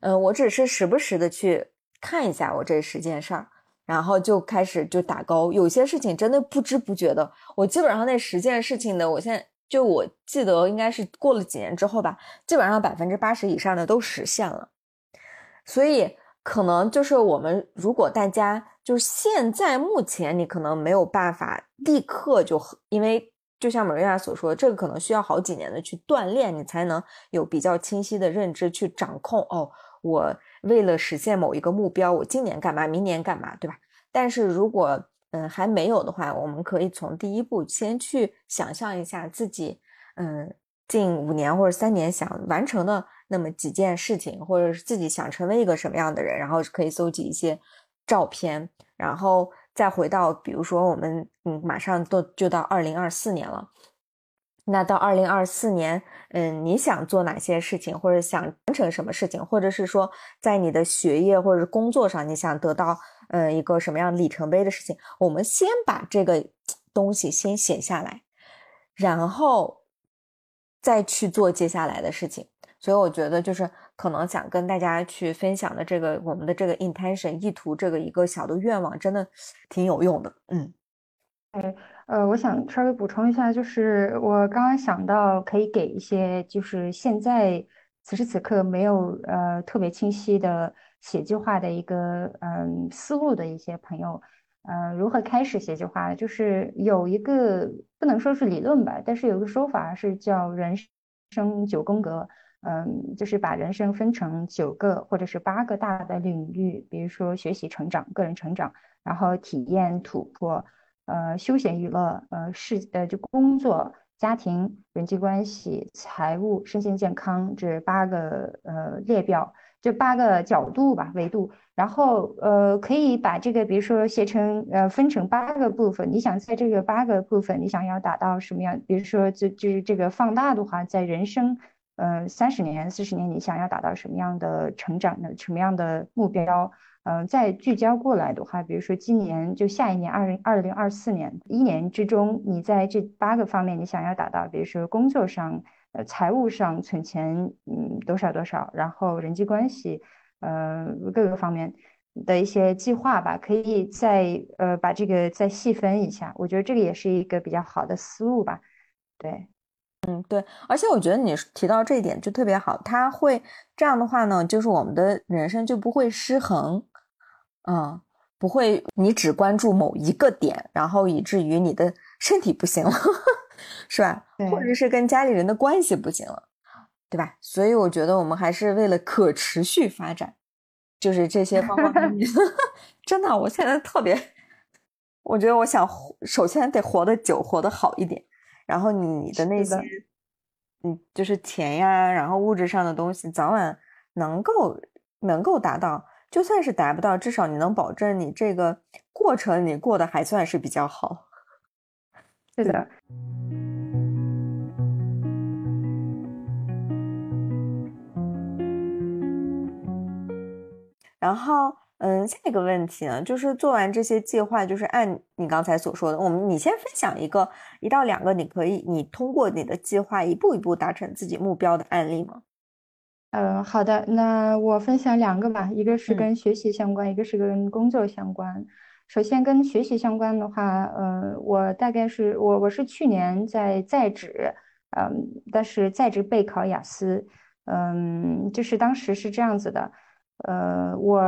嗯，我只是时不时的去看一下我这十件事儿，然后就开始就打勾。有些事情真的不知不觉的，我基本上那十件事情的，我现在就我记得应该是过了几年之后吧，基本上百分之八十以上的都实现了。所以可能就是我们如果大家就是现在目前你可能没有办法立刻就因为。就像玛瑞亚所说，这个可能需要好几年的去锻炼，你才能有比较清晰的认知去掌控。哦，我为了实现某一个目标，我今年干嘛，明年干嘛，对吧？但是如果嗯还没有的话，我们可以从第一步先去想象一下自己嗯近五年或者三年想完成的那么几件事情，或者是自己想成为一个什么样的人，然后可以搜集一些照片，然后。再回到，比如说我们，嗯，马上都就到二零二四年了。那到二零二四年，嗯，你想做哪些事情，或者想完成什么事情，或者是说在你的学业或者是工作上，你想得到，嗯，一个什么样里程碑的事情？我们先把这个东西先写下来，然后再去做接下来的事情。所以我觉得就是。可能想跟大家去分享的这个我们的这个 intention 意图这个一个小的愿望，真的挺有用的。嗯，哎，呃，我想稍微补充一下，就是我刚刚想到可以给一些就是现在此时此刻没有呃特别清晰的写计划的一个嗯思路的一些朋友，呃，如何开始写计划？就是有一个不能说是理论吧，但是有个说法是叫人生九宫格。嗯，就是把人生分成九个或者是八个大的领域，比如说学习成长、个人成长，然后体验突破，呃，休闲娱乐，呃，事呃就工作、家庭、人际关系、财务、身心健康这八个呃列表，这八个角度吧维度，然后呃可以把这个比如说写成呃分成八个部分，你想在这个八个部分你想要达到什么样？比如说就就是这个放大的话，在人生。嗯，三十年、四十年，你想要达到什么样的成长的、什么样的目标？嗯，再聚焦过来的话，比如说今年就下一年，二零二零二四年一年之中，你在这八个方面你想要达到，比如说工作上、呃财务上存钱，嗯多少多少，然后人际关系，呃各个方面的一些计划吧，可以再呃把这个再细分一下，我觉得这个也是一个比较好的思路吧，对。嗯，对，而且我觉得你提到这一点就特别好，他会这样的话呢，就是我们的人生就不会失衡，嗯，不会你只关注某一个点，然后以至于你的身体不行了，<laughs> 是吧？或者是跟家里人的关系不行了，对吧？所以我觉得我们还是为了可持续发展，就是这些方方面面。<laughs> 真的，我现在特别，<laughs> 我觉得我想首先得活得久，活得好一点。然后你的那些，嗯，就是钱呀，然后物质上的东西，早晚能够能够达到，就算是达不到，至少你能保证你这个过程你过得还算是比较好。是的。然后。嗯，下一个问题呢，就是做完这些计划，就是按你刚才所说的，我们你先分享一个一到两个，你可以你通过你的计划一步一步达成自己目标的案例吗？嗯，好的，那我分享两个吧，一个是跟学习相关，一个是跟工作相关。首先跟学习相关的话，呃，我大概是我我是去年在在职，嗯，但是在职备考雅思，嗯，就是当时是这样子的，呃，我。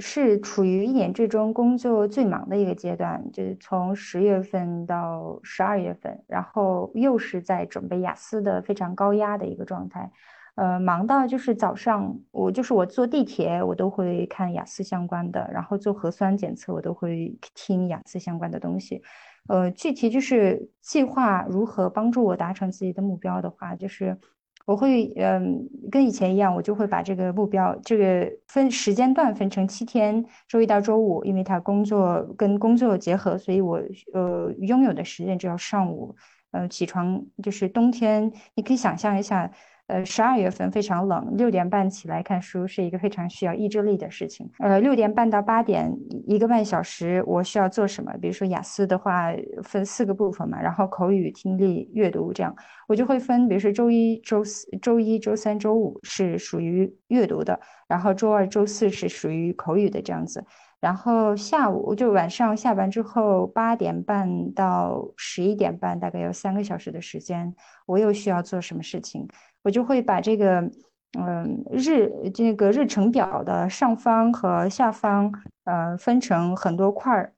是处于一年之中工作最忙的一个阶段，就是从十月份到十二月份，然后又是在准备雅思的非常高压的一个状态，呃，忙到就是早上我就是我坐地铁我都会看雅思相关的，然后做核酸检测我都会听雅思相关的东西，呃，具体就是计划如何帮助我达成自己的目标的话，就是。我会嗯，跟以前一样，我就会把这个目标这个分时间段分成七天，周一到周五，因为他工作跟工作结合，所以我呃拥有的时间只要上午，呃起床就是冬天，你可以想象一下，呃十二月份非常冷，六点半起来看书是一个非常需要意志力的事情，呃六点半到八点一个半小时我需要做什么？比如说雅思的话分四个部分嘛，然后口语、听力、阅读这样，我就会分，比如说周一、周四、周一周三、周五是属于阅读的，然后周二、周四是属于口语的这样子。然后下午就晚上下班之后八点半到十一点半，大概有三个小时的时间，我又需要做什么事情？我就会把这个。嗯，日这个日程表的上方和下方，呃，分成很多块儿，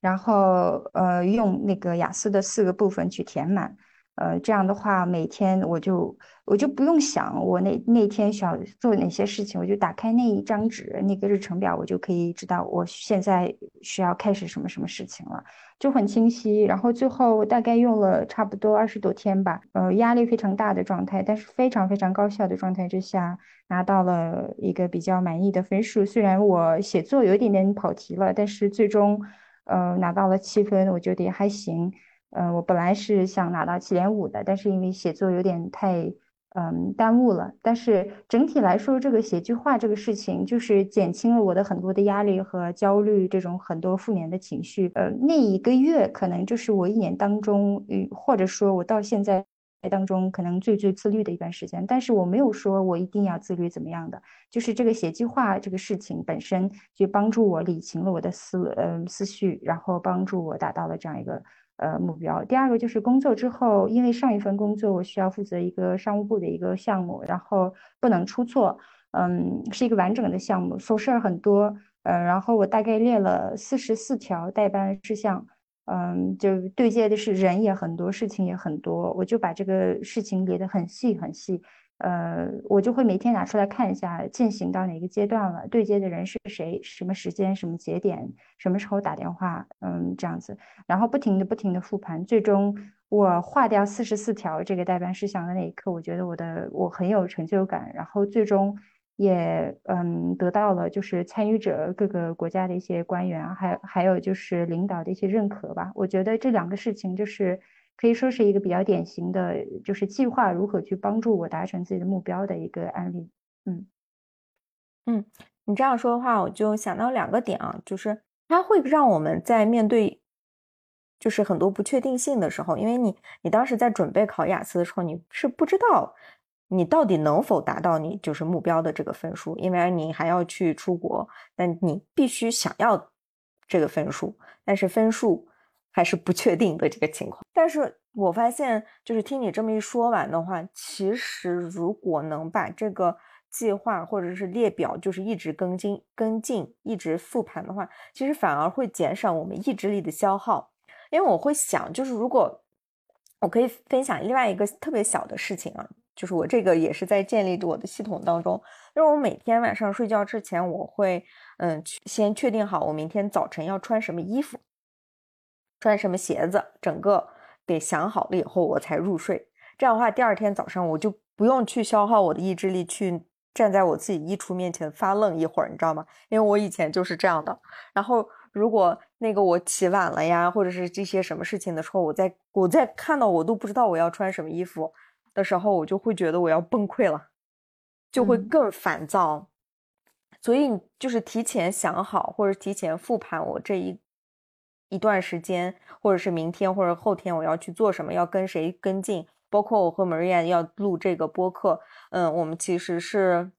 然后呃，用那个雅思的四个部分去填满。呃，这样的话，每天我就我就不用想我那那天需要做哪些事情，我就打开那一张纸，那个日程表，我就可以知道我现在需要开始什么什么事情了，就很清晰。然后最后大概用了差不多二十多天吧，呃，压力非常大的状态，但是非常非常高效的状态之下，拿到了一个比较满意的分数。虽然我写作有一点点跑题了，但是最终，呃，拿到了七分，我觉得也还行。嗯，我本来是想拿到七点五的，但是因为写作有点太嗯耽误了。但是整体来说，这个写句话这个事情，就是减轻了我的很多的压力和焦虑，这种很多负面的情绪。呃，那一个月可能就是我一年当中，嗯，或者说我到现在当中可能最最自律的一段时间。但是我没有说我一定要自律怎么样的，就是这个写句话这个事情本身就帮助我理清了我的思嗯思绪，然后帮助我达到了这样一个。呃，目标。第二个就是工作之后，因为上一份工作我需要负责一个商务部的一个项目，然后不能出错，嗯，是一个完整的项目，琐事儿很多，呃，然后我大概列了四十四条代办事项，嗯，就对接的是人也很多，事情也很多，我就把这个事情列得很细很细。呃，我就会每天拿出来看一下，进行到哪个阶段了，对接的人是谁，什么时间，什么节点，什么时候打电话，嗯，这样子，然后不停的不停的复盘，最终我划掉四十四条这个代办事项的那一刻，我觉得我的我很有成就感，然后最终也嗯得到了就是参与者各个国家的一些官员，还还有就是领导的一些认可吧，我觉得这两个事情就是。可以说是一个比较典型的，就是计划如何去帮助我达成自己的目标的一个案例。嗯嗯，你这样说的话，我就想到两个点啊，就是它会让我们在面对就是很多不确定性的时候，因为你你当时在准备考雅思的时候，你是不知道你到底能否达到你就是目标的这个分数，因为你还要去出国，但你必须想要这个分数，但是分数。还是不确定的这个情况，但是我发现，就是听你这么一说完的话，其实如果能把这个计划或者是列表，就是一直跟进、跟进，一直复盘的话，其实反而会减少我们意志力的消耗。因为我会想，就是如果我可以分享另外一个特别小的事情啊，就是我这个也是在建立我的系统当中，因为我每天晚上睡觉之前，我会嗯先确定好我明天早晨要穿什么衣服。穿什么鞋子，整个得想好了以后我才入睡。这样的话，第二天早上我就不用去消耗我的意志力，去站在我自己衣橱面前发愣一会儿，你知道吗？因为我以前就是这样的。然后，如果那个我起晚了呀，或者是这些什么事情的时候，我在我在看到我都不知道我要穿什么衣服的时候，我就会觉得我要崩溃了，就会更烦躁。所以你，就是提前想好，或者提前复盘我这一。一段时间，或者是明天或者后天，我要去做什么，要跟谁跟进，包括我和 Maria 要录这个播客，嗯，我们其实是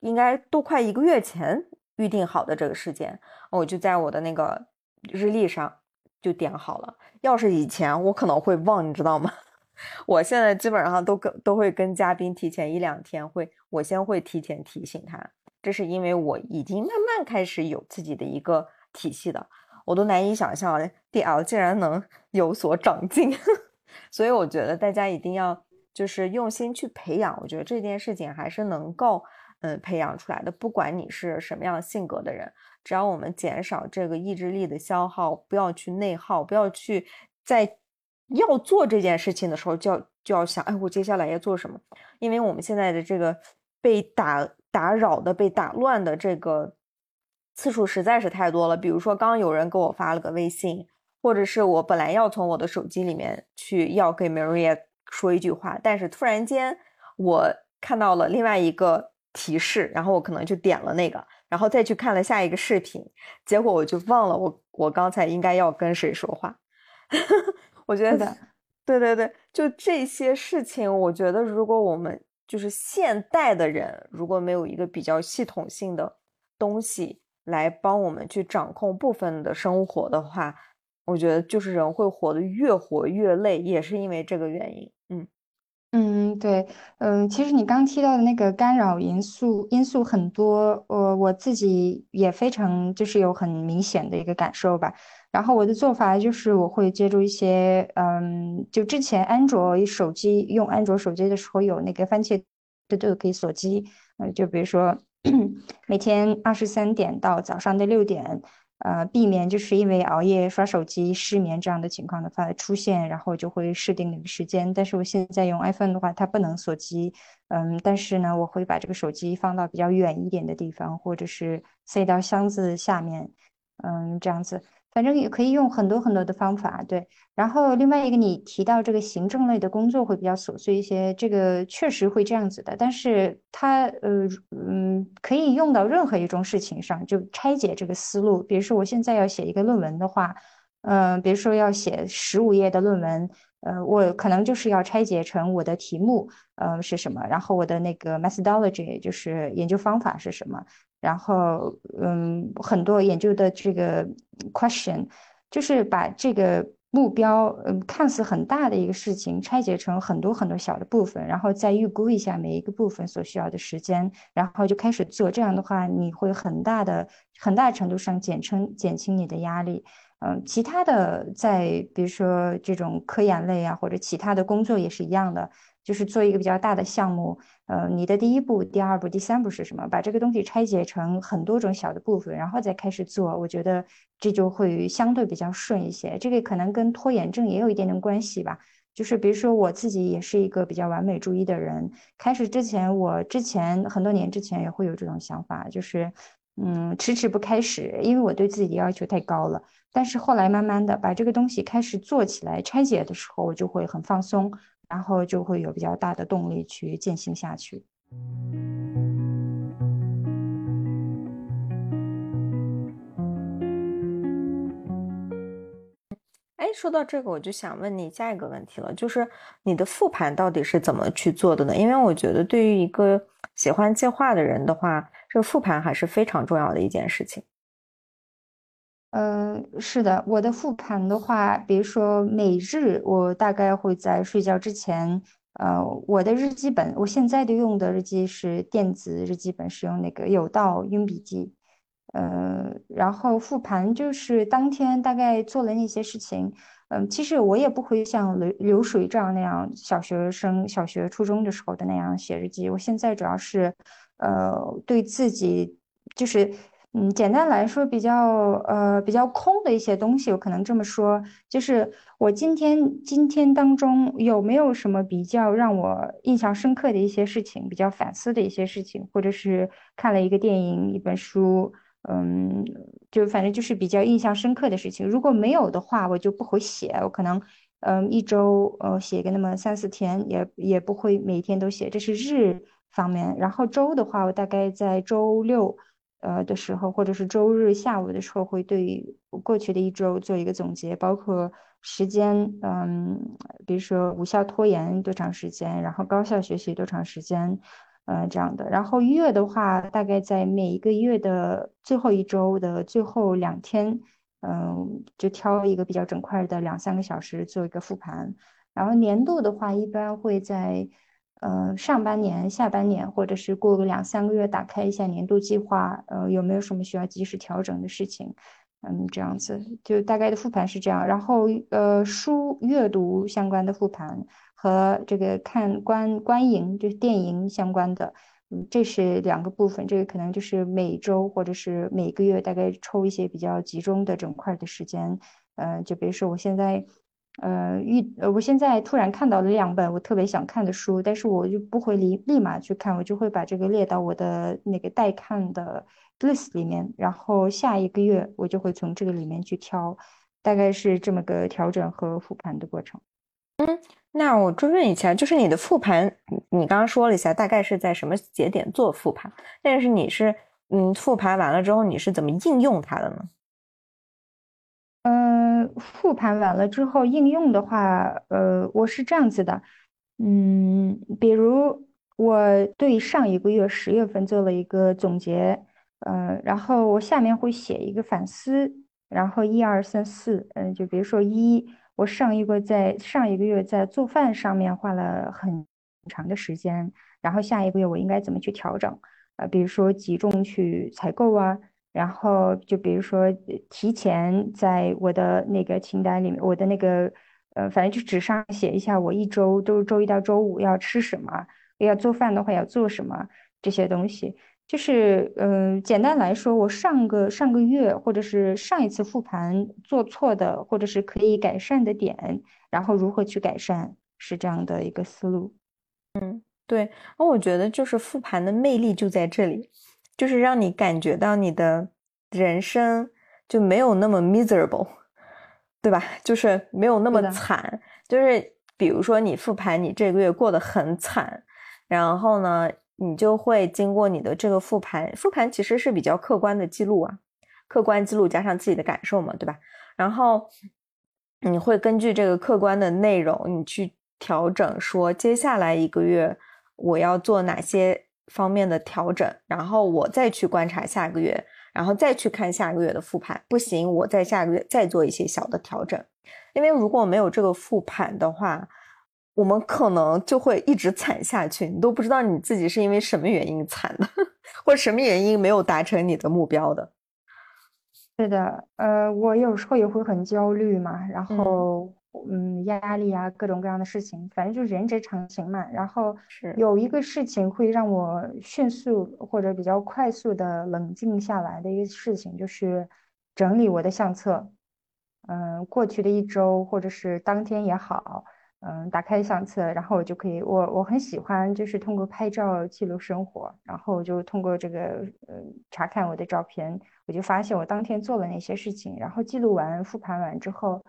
应该都快一个月前预定好的这个时间，我就在我的那个日历上就点好了。要是以前，我可能会忘，你知道吗？<laughs> 我现在基本上都跟都会跟嘉宾提前一两天会，我先会提前提醒他，这是因为我已经慢慢开始有自己的一个体系的。我都难以想象，DL 竟然能 <laughs> 有所长进，<laughs> 所以我觉得大家一定要就是用心去培养。我觉得这件事情还是能够嗯培养出来的。不管你是什么样性格的人，只要我们减少这个意志力的消耗，不要去内耗，不要去在要做这件事情的时候就要就要想，哎，我接下来要做什么？因为我们现在的这个被打打扰的、被打乱的这个。次数实在是太多了，比如说刚有人给我发了个微信，或者是我本来要从我的手机里面去要给 Maria 说一句话，但是突然间我看到了另外一个提示，然后我可能就点了那个，然后再去看了下一个视频，结果我就忘了我我刚才应该要跟谁说话。<laughs> 我觉得，对对对，就这些事情，我觉得如果我们就是现代的人，如果没有一个比较系统性的东西来帮我们去掌控部分的生活的话，我觉得就是人会活得越活越累，也是因为这个原因。嗯。嗯，对，嗯，其实你刚提到的那个干扰因素因素很多，呃，我自己也非常就是有很明显的一个感受吧。然后我的做法就是我会借助一些，嗯，就之前安卓手机用安卓手机的时候有那个番茄的这个可以锁机，嗯，就比如说 <clears throat> 每天二十三点到早上的六点。呃，避免就是因为熬夜刷手机失眠这样的情况的发出现，然后就会设定那个时间。但是我现在用 iPhone 的话，它不能锁机，嗯，但是呢，我会把这个手机放到比较远一点的地方，或者是塞到箱子下面，嗯，这样子。反正也可以用很多很多的方法，对。然后另外一个，你提到这个行政类的工作会比较琐碎一些，这个确实会这样子的。但是它，呃，嗯，可以用到任何一种事情上，就拆解这个思路。比如说，我现在要写一个论文的话，嗯，比如说要写十五页的论文，呃，我可能就是要拆解成我的题目，呃，是什么，然后我的那个 methodology 就是研究方法是什么。然后，嗯，很多研究的这个 question，就是把这个目标，嗯，看似很大的一个事情拆解成很多很多小的部分，然后再预估一下每一个部分所需要的时间，然后就开始做。这样的话，你会很大的、很大程度上减轻减轻你的压力。嗯，其他的在比如说这种科研类啊，或者其他的工作也是一样的。就是做一个比较大的项目，呃，你的第一步、第二步、第三步是什么？把这个东西拆解成很多种小的部分，然后再开始做。我觉得这就会相对比较顺一些。这个可能跟拖延症也有一点点关系吧。就是比如说我自己也是一个比较完美主义的人，开始之前，我之前很多年之前也会有这种想法，就是嗯，迟迟不开始，因为我对自己的要求太高了。但是后来慢慢的把这个东西开始做起来，拆解的时候，我就会很放松。然后就会有比较大的动力去践行下去。哎，说到这个，我就想问你下一个问题了，就是你的复盘到底是怎么去做的呢？因为我觉得对于一个喜欢计划的人的话，这个复盘还是非常重要的一件事情。嗯，是的，我的复盘的话，比如说每日，我大概会在睡觉之前，呃，我的日记本，我现在的用的日记是电子日记本，是用那个有道云笔记，呃，然后复盘就是当天大概做了那些事情，嗯，其实我也不会像流流水账那样，小学生小学初中的时候的那样写日记，我现在主要是，呃，对自己就是。嗯，简单来说，比较呃比较空的一些东西，我可能这么说，就是我今天今天当中有没有什么比较让我印象深刻的一些事情，比较反思的一些事情，或者是看了一个电影、一本书，嗯，就反正就是比较印象深刻的事情。如果没有的话，我就不会写，我可能嗯一周呃写个那么三四天，也也不会每天都写，这是日方面。然后周的话，我大概在周六。呃的时候，或者是周日下午的时候，会对过去的一周做一个总结，包括时间，嗯，比如说无效拖延多长时间，然后高效学习多长时间，呃，这样的。然后月的话，大概在每一个月的最后一周的最后两天，嗯，就挑一个比较整块的两三个小时做一个复盘。然后年度的话，一般会在。呃，上半年、下半年，或者是过个两三个月，打开一下年度计划，呃，有没有什么需要及时调整的事情？嗯，这样子就大概的复盘是这样。然后，呃，书阅读相关的复盘和这个看观观影，就是电影相关的，嗯，这是两个部分。这个可能就是每周或者是每个月，大概抽一些比较集中的整块的时间。嗯，就比如说我现在。呃，遇呃，我现在突然看到了两本我特别想看的书，但是我就不会立立马去看，我就会把这个列到我的那个待看的 list 里面，然后下一个月我就会从这个里面去挑，大概是这么个调整和复盘的过程。嗯，那我追问一下，就是你的复盘，你刚刚说了一下，大概是在什么节点做复盘？但是你是嗯，复盘完了之后你是怎么应用它的呢？复盘完了之后应用的话，呃，我是这样子的，嗯，比如我对上一个月十月份做了一个总结，嗯，然后我下面会写一个反思，然后一二三四，嗯，就比如说一，我上一个在上一个月在做饭上面花了很长的时间，然后下一个月我应该怎么去调整？啊，比如说集中去采购啊。然后就比如说，提前在我的那个清单里面，我的那个呃，反正就纸上写一下，我一周都是周一到周五要吃什么，要做饭的话要做什么这些东西。就是嗯，简单来说，我上个上个月或者是上一次复盘做错的，或者是可以改善的点，然后如何去改善，是这样的一个思路。嗯，对。那我觉得就是复盘的魅力就在这里。就是让你感觉到你的人生就没有那么 miserable，对吧？就是没有那么惨。就是比如说你复盘，你这个月过得很惨，然后呢，你就会经过你的这个复盘，复盘其实是比较客观的记录啊，客观记录加上自己的感受嘛，对吧？然后你会根据这个客观的内容，你去调整，说接下来一个月我要做哪些。方面的调整，然后我再去观察下个月，然后再去看下个月的复盘，不行，我在下个月再做一些小的调整。因为如果没有这个复盘的话，我们可能就会一直惨下去，你都不知道你自己是因为什么原因惨的，或者什么原因没有达成你的目标的。是的，呃，我有时候也会很焦虑嘛，然后。嗯，压力啊，各种各样的事情，反正就人之常情嘛。然后有一个事情会让我迅速或者比较快速的冷静下来的一个事情，就是整理我的相册。嗯，过去的一周或者是当天也好，嗯，打开相册，然后我就可以，我我很喜欢就是通过拍照记录生活，然后就通过这个呃查看我的照片，我就发现我当天做了哪些事情，然后记录完复盘完之后。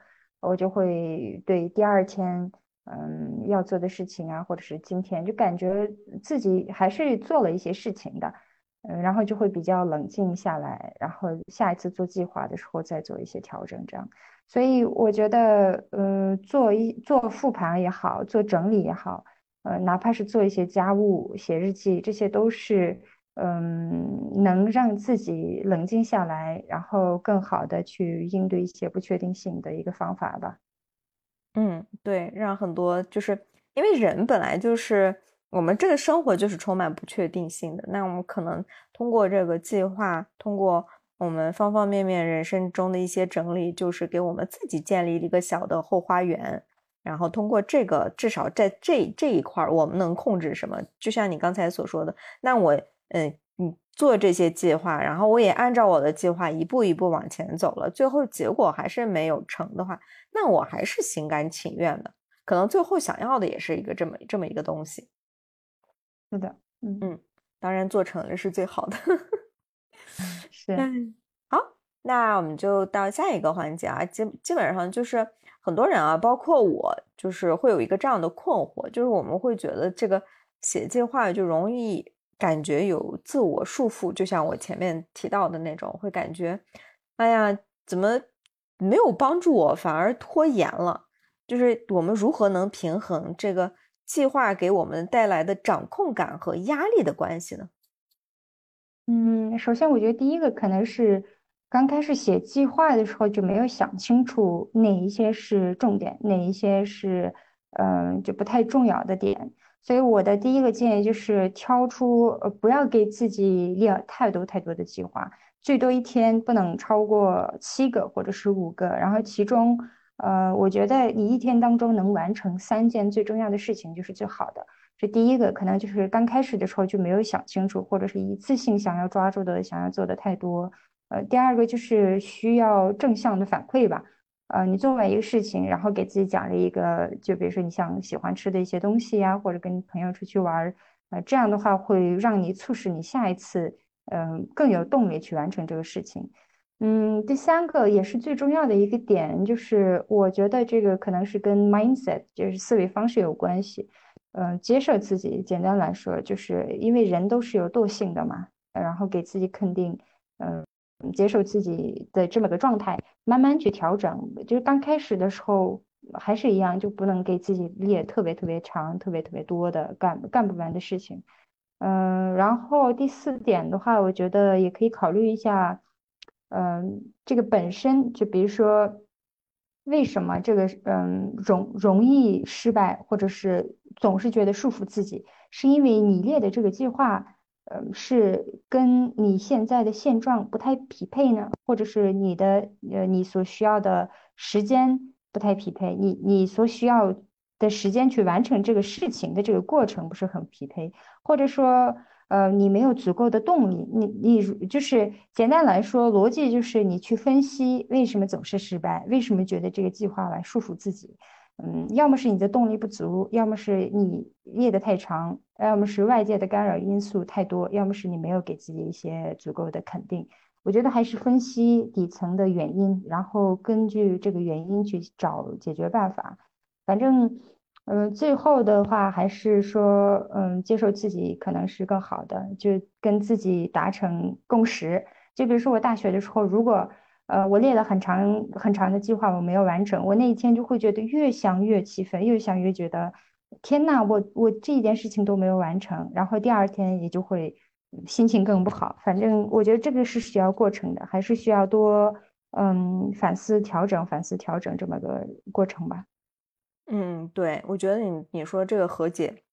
我就会对第二天，嗯，要做的事情啊，或者是今天，就感觉自己还是做了一些事情的，嗯，然后就会比较冷静下来，然后下一次做计划的时候再做一些调整，这样。所以我觉得，呃，做一做复盘也好，做整理也好，呃，哪怕是做一些家务、写日记，这些都是。嗯，能让自己冷静下来，然后更好的去应对一些不确定性的一个方法吧。嗯，对，让很多就是因为人本来就是我们这个生活就是充满不确定性的，那我们可能通过这个计划，通过我们方方面面人生中的一些整理，就是给我们自己建立了一个小的后花园。然后通过这个，至少在这这一块儿，我们能控制什么？就像你刚才所说的，那我。嗯，你做这些计划，然后我也按照我的计划一步一步往前走了，最后结果还是没有成的话，那我还是心甘情愿的。可能最后想要的也是一个这么这么一个东西。是的，嗯嗯，当然做成了是最好的。<laughs> <laughs> 是。好，那我们就到下一个环节啊，基基本上就是很多人啊，包括我，就是会有一个这样的困惑，就是我们会觉得这个写计划就容易。感觉有自我束缚，就像我前面提到的那种，会感觉，哎呀，怎么没有帮助我，反而拖延了？就是我们如何能平衡这个计划给我们带来的掌控感和压力的关系呢？嗯，首先我觉得第一个可能是刚开始写计划的时候就没有想清楚哪一些是重点，哪一些是嗯就不太重要的点。所以我的第一个建议就是挑出，呃，不要给自己列太多太多的计划，最多一天不能超过七个或者是五个。然后其中，呃，我觉得你一天当中能完成三件最重要的事情就是最好的。这第一个可能就是刚开始的时候就没有想清楚，或者是一次性想要抓住的、想要做的太多。呃，第二个就是需要正向的反馈吧。呃，你做完一个事情，然后给自己奖励一个，就比如说你想喜欢吃的一些东西呀，或者跟朋友出去玩儿，呃，这样的话会让你促使你下一次，嗯，更有动力去完成这个事情。嗯，第三个也是最重要的一个点，就是我觉得这个可能是跟 mindset，就是思维方式有关系。嗯，接受自己，简单来说，就是因为人都是有惰性的嘛。然后给自己肯定，嗯，接受自己的这么个状态，慢慢去调整。就是刚开始的时候还是一样，就不能给自己列特别特别长、特别特别多的干干不完的事情。嗯，然后第四点的话，我觉得也可以考虑一下，嗯，这个本身就比如说。为什么这个嗯容容易失败，或者是总是觉得束缚自己，是因为你列的这个计划，嗯，是跟你现在的现状不太匹配呢，或者是你的呃你所需要的时间不太匹配，你你所需要的时间去完成这个事情的这个过程不是很匹配，或者说。呃，你没有足够的动力，你你就是简单来说，逻辑就是你去分析为什么总是失败，为什么觉得这个计划来束缚自己，嗯，要么是你的动力不足，要么是你列的太长，要么是外界的干扰因素太多，要么是你没有给自己一些足够的肯定。我觉得还是分析底层的原因，然后根据这个原因去找解决办法，反正。嗯，最后的话还是说，嗯，接受自己可能是更好的，就跟自己达成共识。就比如说我大学的时候，如果呃我列了很长很长的计划，我没有完成，我那一天就会觉得越想越气愤，越想越觉得天呐，我我这一件事情都没有完成，然后第二天也就会心情更不好。反正我觉得这个是需要过程的，还是需要多嗯反思调整、反思调整这么个过程吧。嗯，对，我觉得你你说这个和解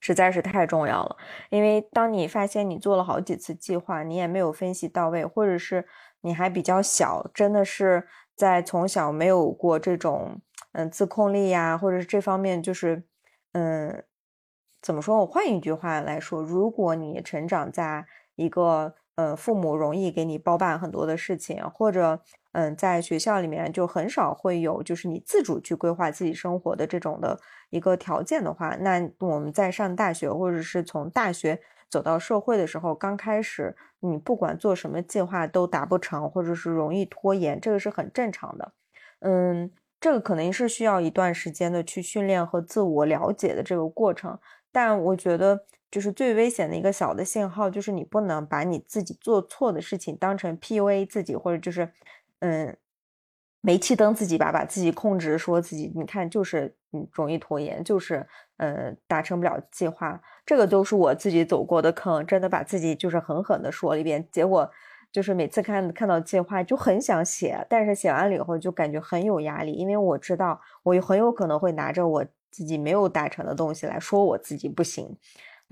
实在是太重要了，因为当你发现你做了好几次计划，你也没有分析到位，或者是你还比较小，真的是在从小没有过这种嗯自控力呀，或者是这方面就是嗯怎么说？我换一句话来说，如果你成长在一个呃父母容易给你包办很多的事情，或者。嗯，在学校里面就很少会有就是你自主去规划自己生活的这种的一个条件的话，那我们在上大学或者是从大学走到社会的时候，刚开始你不管做什么计划都达不成，或者是容易拖延，这个是很正常的。嗯，这个可能是需要一段时间的去训练和自我了解的这个过程。但我觉得就是最危险的一个小的信号，就是你不能把你自己做错的事情当成 PUA 自己，或者就是。嗯，煤气灯自己把把自己控制，说自己你看就是嗯容易拖延，就是呃达成不了计划，这个都是我自己走过的坑，真的把自己就是狠狠的说了一遍，结果就是每次看看到计划就很想写，但是写完了以后就感觉很有压力，因为我知道我很有可能会拿着我自己没有达成的东西来说我自己不行。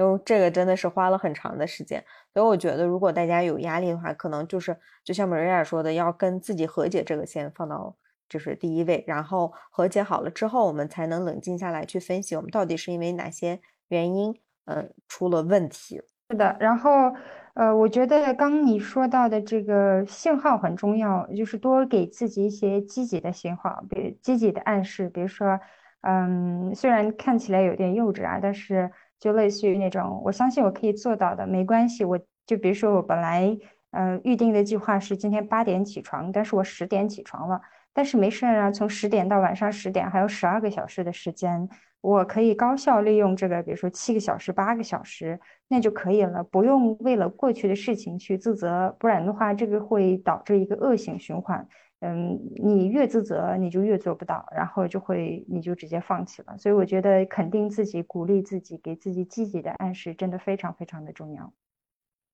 都这个真的是花了很长的时间，所以我觉得如果大家有压力的话，可能就是就像 Maria 说的，要跟自己和解，这个先放到就是第一位，然后和解好了之后，我们才能冷静下来去分析我们到底是因为哪些原因，嗯，出了问题。是的，然后呃，我觉得刚你说到的这个信号很重要，就是多给自己一些积极的信号，比积极的暗示，比如说，嗯，虽然看起来有点幼稚啊，但是。就类似于那种，我相信我可以做到的，没关系。我就比如说，我本来呃预定的计划是今天八点起床，但是我十点起床了，但是没事儿啊，从十点到晚上十点还有十二个小时的时间，我可以高效利用这个，比如说七个小时、八个小时，那就可以了，不用为了过去的事情去自责，不然的话，这个会导致一个恶性循环。嗯，你越自责，你就越做不到，然后就会你就直接放弃了。所以我觉得肯定自己、鼓励自己、给自己积极的暗示，真的非常非常的重要。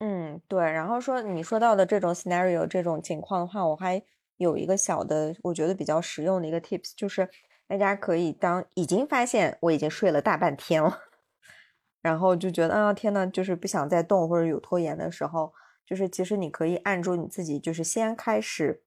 嗯，对。然后说你说到的这种 scenario 这种情况的话，我还有一个小的，我觉得比较实用的一个 tips，就是大家可以当已经发现我已经睡了大半天了，<laughs> 然后就觉得啊天呐，就是不想再动或者有拖延的时候，就是其实你可以按住你自己，就是先开始。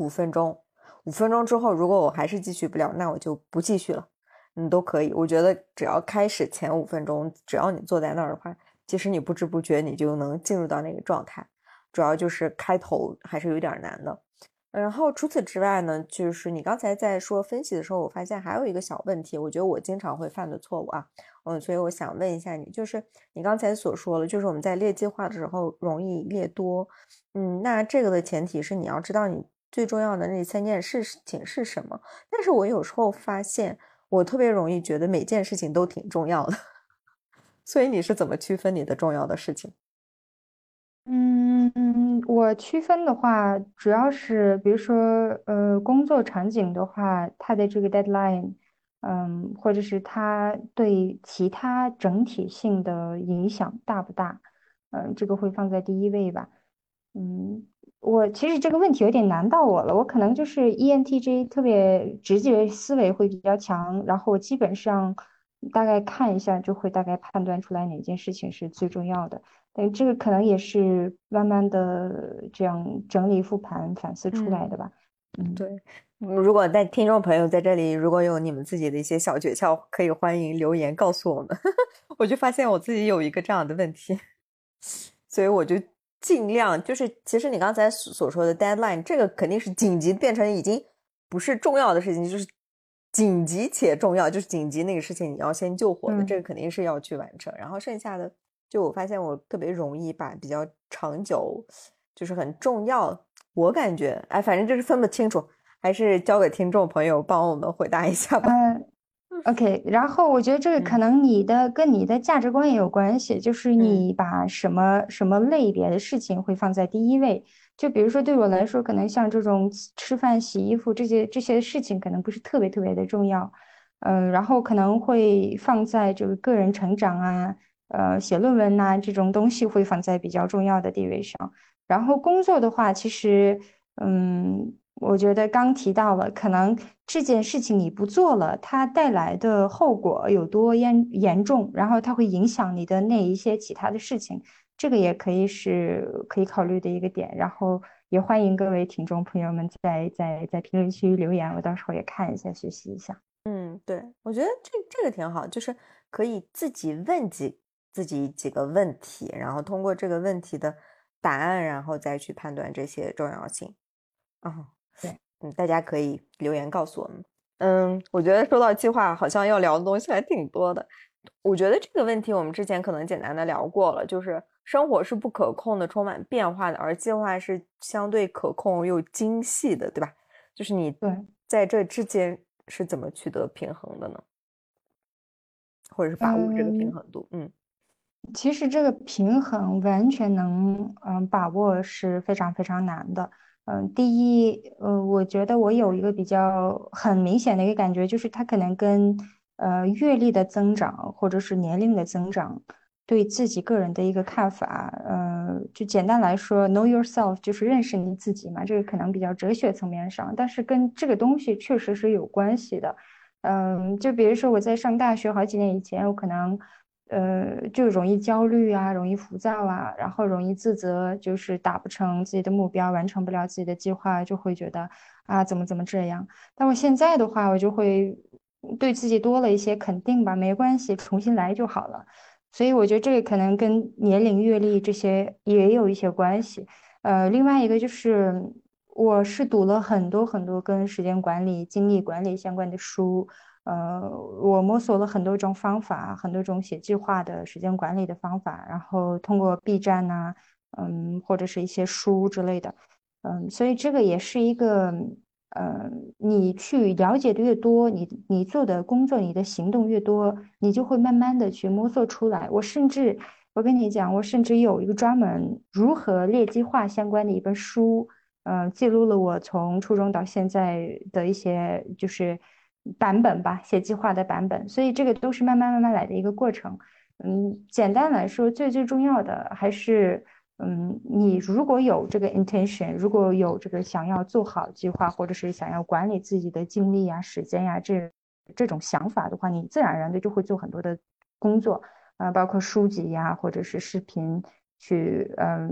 五分钟，五分钟之后，如果我还是继续不了，那我就不继续了。你都可以，我觉得只要开始前五分钟，只要你坐在那儿的话，其实你不知不觉你就能进入到那个状态。主要就是开头还是有点难的。然后除此之外呢，就是你刚才在说分析的时候，我发现还有一个小问题，我觉得我经常会犯的错误啊，嗯，所以我想问一下你，就是你刚才所说的，就是我们在列计划的时候容易列多，嗯，那这个的前提是你要知道你。最重要的那三件事情是什么？但是我有时候发现，我特别容易觉得每件事情都挺重要的。<laughs> 所以你是怎么区分你的重要的事情？嗯，我区分的话，主要是比如说，呃，工作场景的话，它的这个 deadline，嗯，或者是它对其他整体性的影响大不大，嗯，这个会放在第一位吧。嗯，我其实这个问题有点难到我了，我可能就是 ENTJ 特别直觉思维会比较强，然后我基本上大概看一下就会大概判断出来哪件事情是最重要的。但这个可能也是慢慢的这样整理复盘反思出来的吧。嗯，对。如果在听众朋友在这里，如果有你们自己的一些小诀窍，可以欢迎留言告诉我们。<laughs> 我就发现我自己有一个这样的问题，所以我就尽量就是，其实你刚才所说的 deadline，这个肯定是紧急变成已经不是重要的事情，就是紧急且重要，就是紧急那个事情你要先救火的，这个肯定是要去完成。然后剩下的。就我发现，我特别容易把比较长久，就是很重要，我感觉，哎，反正就是分不清楚，还是交给听众朋友帮我们回答一下吧。嗯，OK。然后我觉得这个可能你的跟你的价值观也有关系，就是你把什么什么类别的事情会放在第一位。就比如说对我来说，可能像这种吃饭、洗衣服这些这些事情，可能不是特别特别的重要。嗯，然后可能会放在这个个人成长啊。呃，写论文呐，这种东西会放在比较重要的地位上。然后工作的话，其实，嗯，我觉得刚提到了，可能这件事情你不做了，它带来的后果有多严严重，然后它会影响你的那一些其他的事情，这个也可以是可以考虑的一个点。然后也欢迎各位听众朋友们在在在评论区留言，我到时候也看一下，学习一下。嗯，对，我觉得这这个挺好，就是可以自己问几。自己几个问题，然后通过这个问题的答案，然后再去判断这些重要性。哦，对，嗯，大家可以留言告诉我们。嗯，我觉得说到计划，好像要聊的东西还挺多的。我觉得这个问题我们之前可能简单的聊过了，就是生活是不可控的，充满变化的，而计划是相对可控又精细的，对吧？就是你对在这之间是怎么取得平衡的呢？或者是把握这个平衡度？嗯。其实这个平衡完全能嗯把握是非常非常难的。嗯，第一，呃，我觉得我有一个比较很明显的一个感觉，就是它可能跟呃阅历的增长或者是年龄的增长对自己个人的一个看法，呃，就简单来说，know yourself 就是认识你自己嘛，这个可能比较哲学层面上，但是跟这个东西确实是有关系的。嗯，就比如说我在上大学好几年以前，我可能。呃，就容易焦虑啊，容易浮躁啊，然后容易自责，就是达不成自己的目标，完成不了自己的计划，就会觉得啊，怎么怎么这样。但我现在的话，我就会对自己多了一些肯定吧，没关系，重新来就好了。所以我觉得这个可能跟年龄、阅历这些也有一些关系。呃，另外一个就是，我是读了很多很多跟时间管理、精力管理相关的书。呃，我摸索了很多种方法，很多种写计划的时间管理的方法，然后通过 B 站呐，嗯，或者是一些书之类的，嗯，所以这个也是一个，呃，你去了解的越多，你你做的工作，你的行动越多，你就会慢慢的去摸索出来。我甚至，我跟你讲，我甚至有一个专门如何列计划相关的一本书，嗯，记录了我从初中到现在的一些就是。版本吧，写计划的版本，所以这个都是慢慢慢慢来的一个过程。嗯，简单来说，最最重要的还是，嗯，你如果有这个 intention，如果有这个想要做好计划，或者是想要管理自己的精力呀、时间呀，这这种想法的话，你自然而然的就会做很多的工作啊，包括书籍呀，或者是视频，去嗯，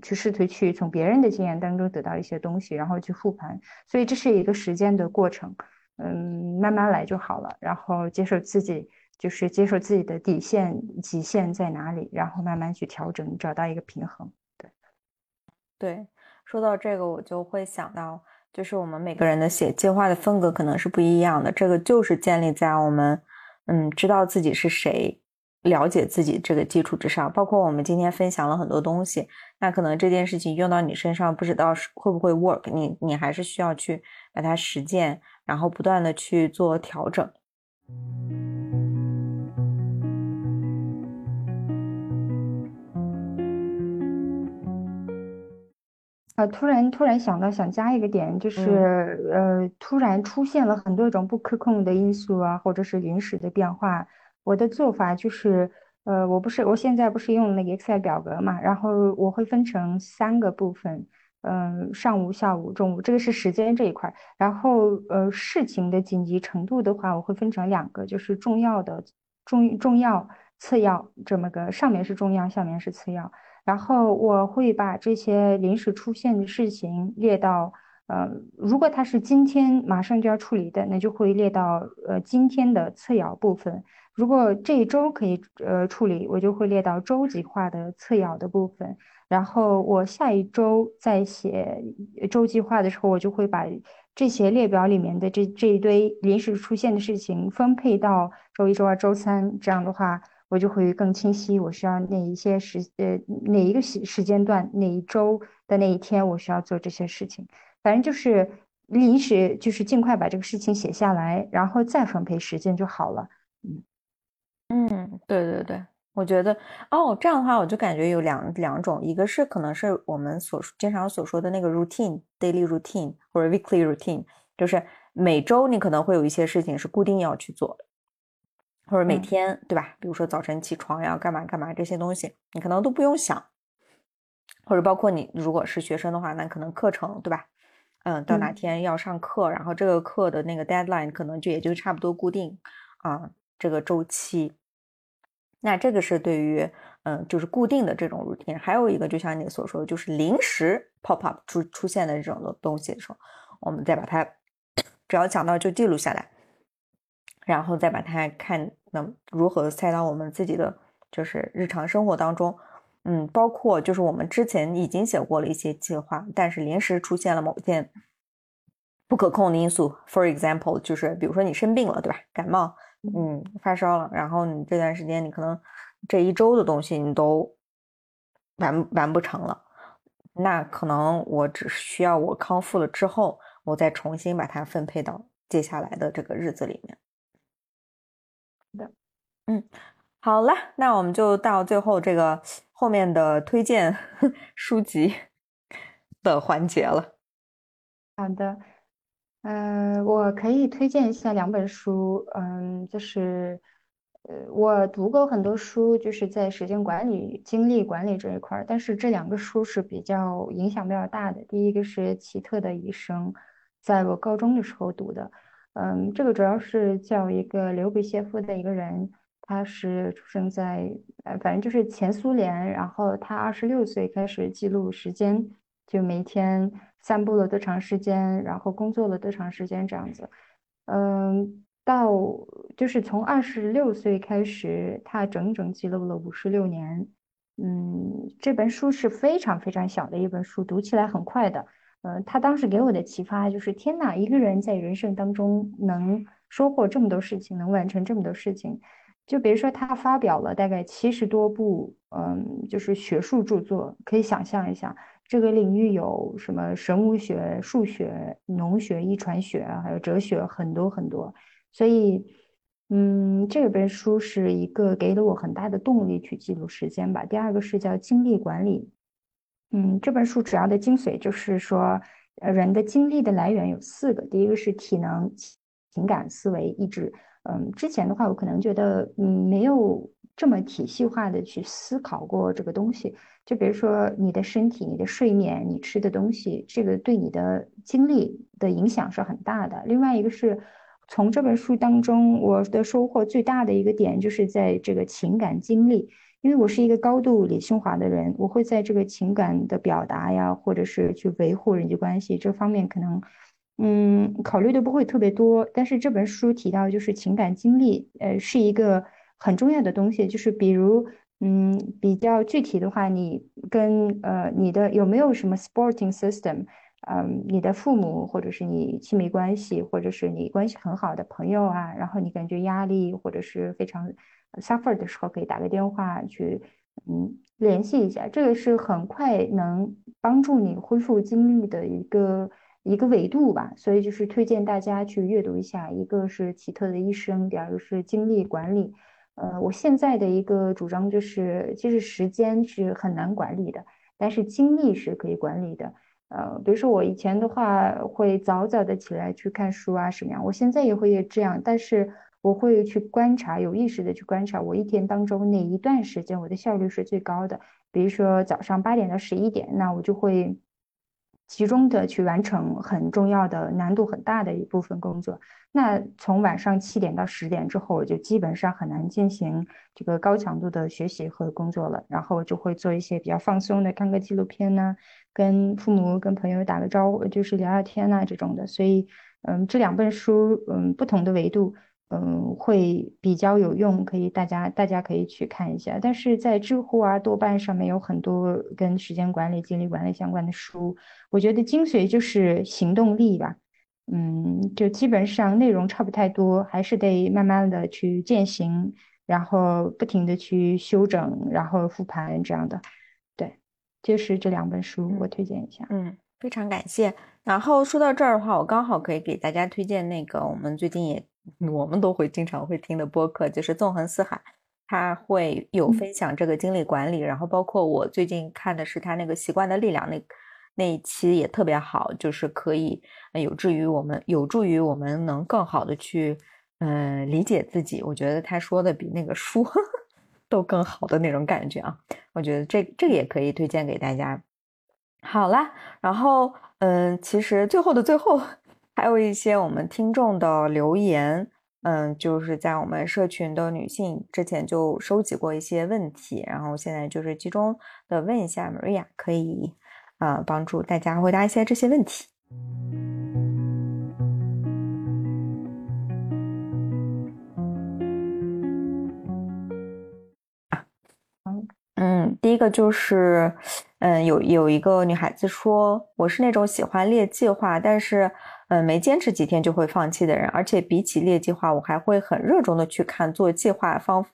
去试图去从别人的经验当中得到一些东西，然后去复盘。所以这是一个时间的过程。嗯，慢慢来就好了。然后接受自己，就是接受自己的底线、极限在哪里，然后慢慢去调整，找到一个平衡。对，对。说到这个，我就会想到，就是我们每个人的写计划的风格可能是不一样的。这个就是建立在我们，嗯，知道自己是谁，了解自己这个基础之上。包括我们今天分享了很多东西，那可能这件事情用到你身上，不知道是会不会 work，你你还是需要去把它实践。然后不断的去做调整。呃，突然突然想到，想加一个点，就是呃，突然出现了很多种不可控的因素啊，或者是临时的变化。我的做法就是，呃，我不是我现在不是用那个 Excel 表格嘛，然后我会分成三个部分，嗯，上午、下午、中午，这个是时间这一块。然后呃，事情的紧急程度的话，我会分成两个，就是重要的重重要、次要这么个，上面是重要，下面是次要。然后我会把这些临时出现的事情列到，呃，如果它是今天马上就要处理的，那就会列到呃今天的次要部分；如果这一周可以呃处理，我就会列到周计划的次要的部分。然后我下一周再写周计划的时候，我就会把这些列表里面的这这一堆临时出现的事情分配到周一、周二、周三，这样的话。我就会更清晰，我需要哪一些时呃哪一个时时间段哪一周的那一天我需要做这些事情，反正就是临时就是尽快把这个事情写下来，然后再分配时间就好了。嗯嗯，对对对，我觉得哦这样的话我就感觉有两两种，一个是可能是我们所经常所说的那个 routine daily routine 或者 weekly routine，就是每周你可能会有一些事情是固定要去做的。或者每天对吧？比如说早晨起床要干嘛干嘛这些东西，你可能都不用想。或者包括你如果是学生的话，那可能课程对吧？嗯，到哪天要上课，然后这个课的那个 deadline 可能就也就差不多固定啊，这个周期。那这个是对于嗯，就是固定的这种 routine。还有一个就像你所说的，就是临时 pop up 出出现的这种的东西的时候，我们再把它只要讲到就记录下来。然后再把它看，能如何塞到我们自己的就是日常生活当中，嗯，包括就是我们之前已经写过了一些计划，但是临时出现了某件不可控的因素，for example，就是比如说你生病了，对吧？感冒，嗯，发烧了，然后你这段时间你可能这一周的东西你都完完不成了，那可能我只需要我康复了之后，我再重新把它分配到接下来的这个日子里面。的，嗯，好了，那我们就到最后这个后面的推荐 <laughs> 书籍的环节了。好的，嗯，我可以推荐一下两本书，嗯，就是呃，我读过很多书，就是在时间管理、精力管理这一块儿，但是这两个书是比较影响比较大的。第一个是奇特的一生，在我高中的时候读的。嗯，这个主要是叫一个刘比歇夫的一个人，他是出生在呃，反正就是前苏联，然后他二十六岁开始记录时间，就每天散步了多长时间，然后工作了多长时间这样子。嗯，到就是从二十六岁开始，他整整记录了五十六年。嗯，这本书是非常非常小的一本书，读起来很快的。呃，他当时给我的启发就是：天哪，一个人在人生当中能收获这么多事情，能完成这么多事情。就比如说，他发表了大概七十多部，嗯，就是学术著作，可以想象一下，这个领域有什么生物学、数学、农学、遗传学，还有哲学，很多很多。所以，嗯，这本书是一个给了我很大的动力去记录时间吧。第二个是叫精力管理。嗯，这本书主要的精髓就是说，人的精力的来源有四个，第一个是体能、情感、思维、意志。嗯，之前的话，我可能觉得，嗯，没有这么体系化的去思考过这个东西。就比如说，你的身体、你的睡眠、你吃的东西，这个对你的精力的影响是很大的。另外一个是从这本书当中，我的收获最大的一个点，就是在这个情感经历。因为我是一个高度理性化的人，我会在这个情感的表达呀，或者是去维护人际关系这方面，可能，嗯，考虑的不会特别多。但是这本书提到，就是情感经历，呃，是一个很重要的东西。就是比如，嗯，比较具体的话，你跟呃你的有没有什么 sporting system，嗯，你的父母或者是你亲密关系，或者是你关系很好的朋友啊，然后你感觉压力或者是非常。suffer 的时候可以打个电话去，嗯，联系一下，这个是很快能帮助你恢复精力的一个一个维度吧。所以就是推荐大家去阅读一下，一个是奇特的一生，第二个是精力管理。呃，我现在的一个主张就是，其实时间是很难管理的，但是精力是可以管理的。呃，比如说我以前的话会早早的起来去看书啊什么样，我现在也会这样，但是我会去观察，有意识的去观察我一天当中哪一段时间我的效率是最高的。比如说早上八点到十一点，那我就会。集中的去完成很重要的、难度很大的一部分工作。那从晚上七点到十点之后，我就基本上很难进行这个高强度的学习和工作了。然后就会做一些比较放松的，看个纪录片呐，跟父母、跟朋友打个招呼，就是聊聊天呐这种的。所以，嗯，这两本书，嗯，不同的维度。嗯，会比较有用，可以大家大家可以去看一下。但是在知乎啊、豆瓣上面有很多跟时间管理、精力管理相关的书，我觉得精髓就是行动力吧。嗯，就基本上内容差不太多，还是得慢慢的去践行，然后不停的去修整，然后复盘这样的。对，就是这两本书，我推荐一下。嗯，非常感谢。然后说到这儿的话，我刚好可以给大家推荐那个我们最近也。我们都会经常会听的播客就是纵横四海，他会有分享这个精力管理，然后包括我最近看的是他那个习惯的力量那那一期也特别好，就是可以有助于我们有助于我们能更好的去嗯理解自己。我觉得他说的比那个书 <laughs> 都更好的那种感觉啊，我觉得这这个也可以推荐给大家。好啦，然后嗯，其实最后的最后。还有一些我们听众的留言，嗯，就是在我们社群的女性之前就收集过一些问题，然后现在就是集中的问一下 Maria，可以啊帮助大家回答一些这些问题。嗯，第一个就是，嗯，有有一个女孩子说，我是那种喜欢列计划，但是。嗯，没坚持几天就会放弃的人，而且比起列计划，我还会很热衷的去看做计划方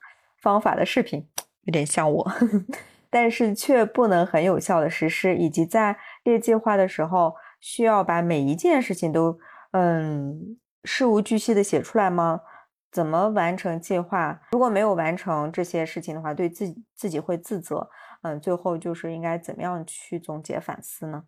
方法的视频，有点像我，<laughs> 但是却不能很有效的实施，以及在列计划的时候需要把每一件事情都嗯事无巨细的写出来吗？怎么完成计划？如果没有完成这些事情的话，对自己自己会自责。嗯，最后就是应该怎么样去总结反思呢？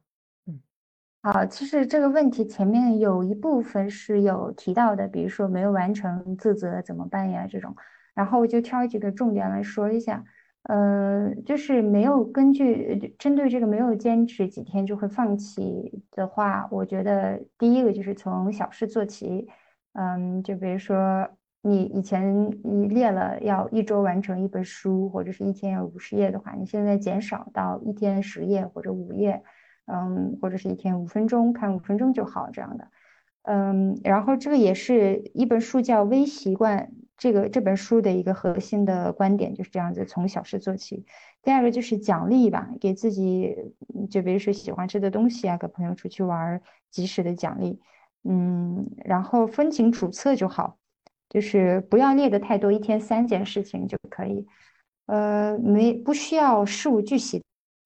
啊，其实这个问题前面有一部分是有提到的，比如说没有完成自责怎么办呀这种，然后我就挑几个重点来说一下。呃，就是没有根据针对这个没有坚持几天就会放弃的话，我觉得第一个就是从小事做起。嗯，就比如说你以前你列了要一周完成一本书，或者是一天要五十页的话，你现在减少到一天十页或者五页。嗯，或者是一天五分钟看五分钟就好这样的，嗯，然后这个也是一本书叫《微习惯》，这个这本书的一个核心的观点就是这样子，从小事做起。第二个就是奖励吧，给自己，就比如说喜欢吃的东西啊，跟朋友出去玩，及时的奖励。嗯，然后分清主次就好，就是不要列的太多，一天三件事情就可以。呃，没不需要事无巨细。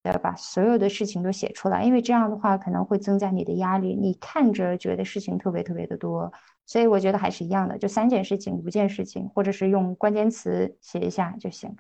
要把所有的事情都写出来，因为这样的话可能会增加你的压力。你看着觉得事情特别特别的多，所以我觉得还是一样的，就三件事情、五件事情，或者是用关键词写一下就行。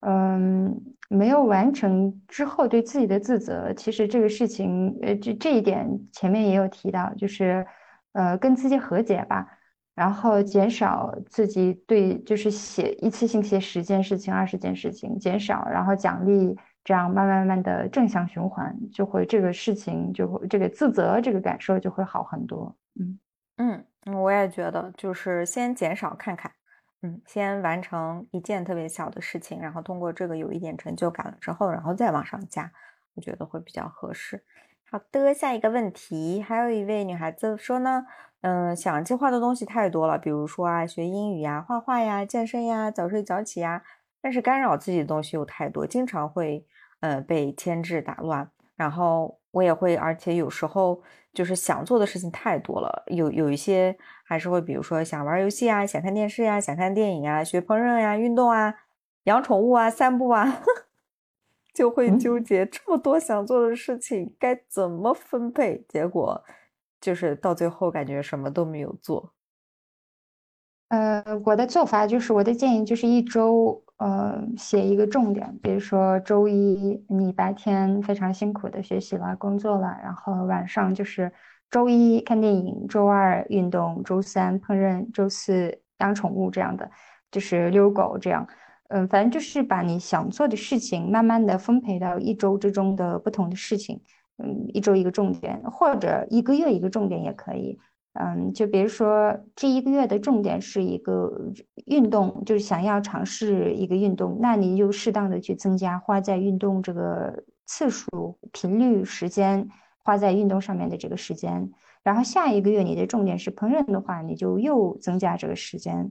嗯，没有完成之后对自己的自责，其实这个事情，呃，这这一点前面也有提到，就是呃跟自己和解吧，然后减少自己对就是写一次性写十件事情、二十件事情，减少，然后奖励。这样慢慢慢慢的正向循环，就会这个事情就会这个自责这个感受就会好很多。嗯嗯，我也觉得，就是先减少看看，嗯，先完成一件特别小的事情，然后通过这个有一点成就感了之后，然后再往上加，我觉得会比较合适。好的，下一个问题，还有一位女孩子说呢，嗯，想计划的东西太多了，比如说啊，学英语呀、画画呀、健身呀、早睡早起呀，但是干扰自己的东西又太多，经常会。呃，被牵制打乱，然后我也会，而且有时候就是想做的事情太多了，有有一些还是会，比如说想玩游戏啊，想看电视呀，想看电影啊，学烹饪呀，运动啊，养宠物啊，散步啊，<laughs> 就会纠结这么多想做的事情该怎么分配，结果就是到最后感觉什么都没有做。呃，我的做法就是我的建议就是一周。呃，写一个重点，比如说周一你白天非常辛苦的学习了、工作了，然后晚上就是周一看电影，周二运动，周三烹饪，周四养宠物这样的，就是遛狗这样。嗯，反正就是把你想做的事情慢慢的分配到一周之中的不同的事情，嗯，一周一个重点，或者一个月一个重点也可以。嗯，就比如说这一个月的重点是一个运动，就是想要尝试一个运动，那你就适当的去增加花在运动这个次数、频率、时间，花在运动上面的这个时间。然后下一个月你的重点是烹饪的话，你就又增加这个时间。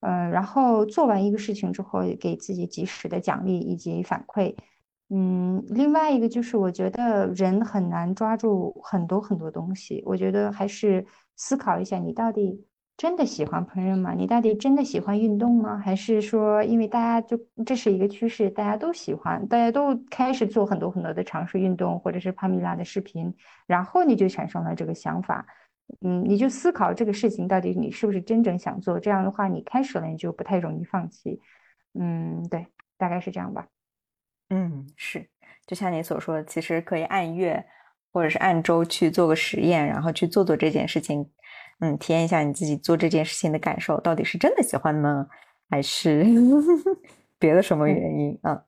嗯，然后做完一个事情之后，给自己及时的奖励以及反馈。嗯，另外一个就是我觉得人很难抓住很多很多东西，我觉得还是思考一下，你到底真的喜欢烹饪吗？你到底真的喜欢运动吗？还是说，因为大家就这是一个趋势，大家都喜欢，大家都开始做很多很多的尝试运动，或者是帕米拉的视频，然后你就产生了这个想法。嗯，你就思考这个事情到底你是不是真正想做，这样的话你开始了你就不太容易放弃。嗯，对，大概是这样吧。嗯，是，就像你所说的，其实可以按月或者是按周去做个实验，然后去做做这件事情，嗯，体验一下你自己做这件事情的感受，到底是真的喜欢呢，还是 <laughs> 别的什么原因啊？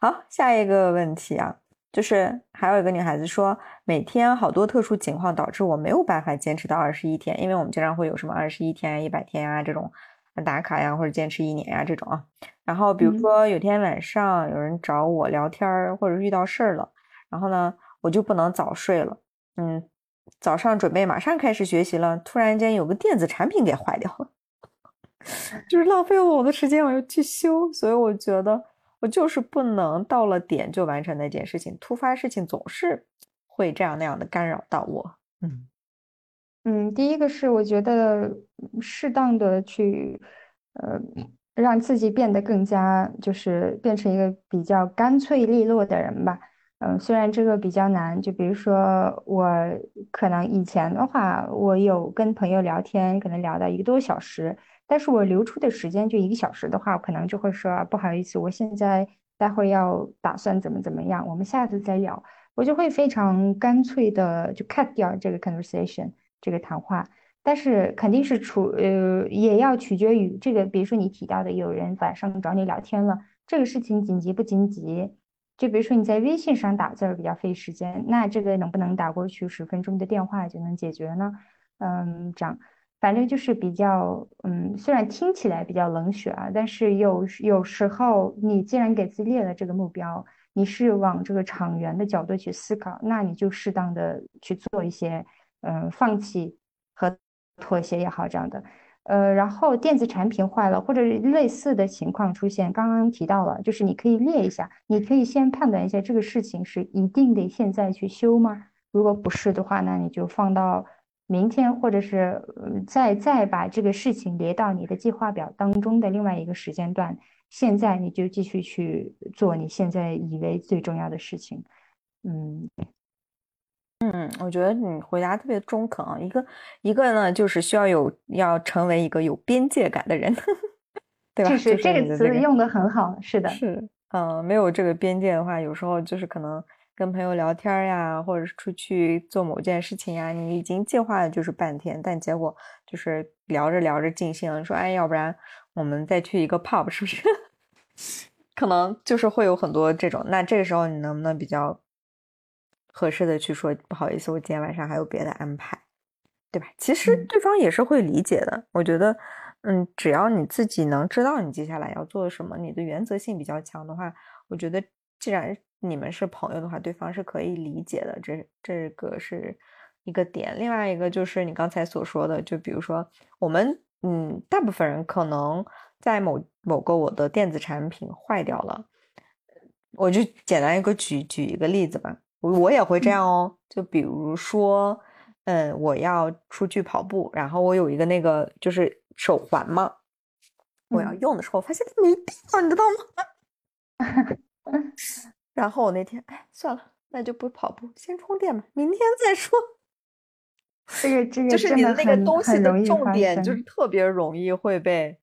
好，下一个问题啊。就是还有一个女孩子说，每天好多特殊情况导致我没有办法坚持到二十一天，因为我们经常会有什么二十一天、一百天啊这种打卡呀，或者坚持一年呀这种啊。然后比如说有天晚上有人找我聊天，或者遇到事儿了，然后呢我就不能早睡了。嗯，早上准备马上开始学习了，突然间有个电子产品给坏掉了，<laughs> 就是浪费了我的时间，我又去修，所以我觉得。我就是不能到了点就完成那件事情，突发事情总是会这样那样的干扰到我。嗯嗯，第一个是我觉得适当的去呃让自己变得更加就是变成一个比较干脆利落的人吧。嗯，虽然这个比较难，就比如说我可能以前的话，我有跟朋友聊天，可能聊到一个多小时。但是我留出的时间就一个小时的话，我可能就会说不好意思，我现在待会要打算怎么怎么样，我们下次再聊。我就会非常干脆的就 cut 掉这个 conversation 这个谈话。但是肯定是处呃也要取决于这个，比如说你提到的有人晚上找你聊天了，这个事情紧急不紧急？就比如说你在微信上打字比较费时间，那这个能不能打过去十分钟的电话就能解决呢？嗯，这样。反正就是比较，嗯，虽然听起来比较冷血啊，但是有有时候你既然给自己列了这个目标，你是往这个长远的角度去思考，那你就适当的去做一些，嗯，放弃和妥协也好这样的，呃，然后电子产品坏了或者类似的情况出现，刚刚提到了，就是你可以列一下，你可以先判断一下这个事情是一定得现在去修吗？如果不是的话，那你就放到。明天，或者是再再把这个事情列到你的计划表当中的另外一个时间段。现在你就继续去做你现在以为最重要的事情。嗯嗯，我觉得你回答特别中肯啊。一个一个呢，就是需要有要成为一个有边界感的人，<laughs> 对吧？就是这个词用的很好，是的，是嗯，没有这个边界的话，有时候就是可能。跟朋友聊天呀，或者是出去做某件事情呀，你已经计划了就是半天，但结果就是聊着聊着尽兴了，说哎，要不然我们再去一个 pub，是不是？<laughs> 可能就是会有很多这种。那这个时候你能不能比较合适的去说，不好意思，我今天晚上还有别的安排，对吧？其实对方也是会理解的。我觉得，嗯，只要你自己能知道你接下来要做什么，你的原则性比较强的话，我觉得既然。你们是朋友的话，对方是可以理解的，这这个是一个点。另外一个就是你刚才所说的，就比如说我们，嗯，大部分人可能在某某个我的电子产品坏掉了，我就简单一个举举一个例子吧，我也会这样哦。就比如说，嗯，我要出去跑步，然后我有一个那个就是手环嘛，我要用的时候发现它没电了，你知道吗？<laughs> 然后我那天，哎，算了，那就不跑步，先充电吧，明天再说。这个这个就是你的那个东西的重点，就是特别容易会被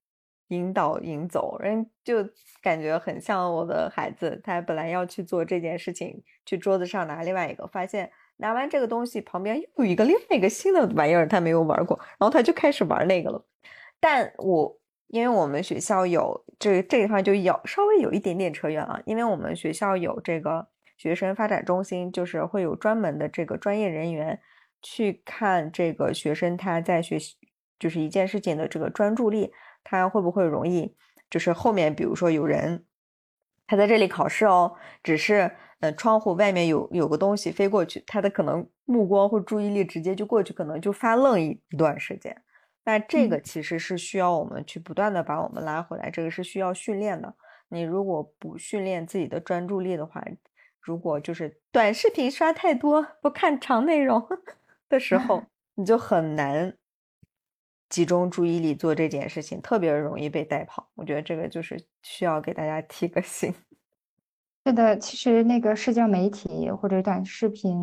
引导引走，人就感觉很像我的孩子，他本来要去做这件事情，去桌子上拿另外一个，发现拿完这个东西旁边又有一个另外一个新的玩意儿，他没有玩过，然后他就开始玩那个了。但我因为我们学校有这这地方就有稍微有一点点扯远了，因为我们学校有这个学生发展中心，就是会有专门的这个专业人员去看这个学生他在学习就是一件事情的这个专注力。他会不会容易，就是后面比如说有人，他在这里考试哦，只是呃窗户外面有有个东西飞过去，他的可能目光或注意力直接就过去，可能就发愣一一段时间。那这个其实是需要我们去不断的把我们拉回来，这个是需要训练的。你如果不训练自己的专注力的话，如果就是短视频刷太多，不看长内容 <laughs> 的时候，<laughs> 你就很难。集中注意力做这件事情，特别容易被带跑。我觉得这个就是需要给大家提个醒。<laughs> 是的，其实那个社交媒体或者短视频，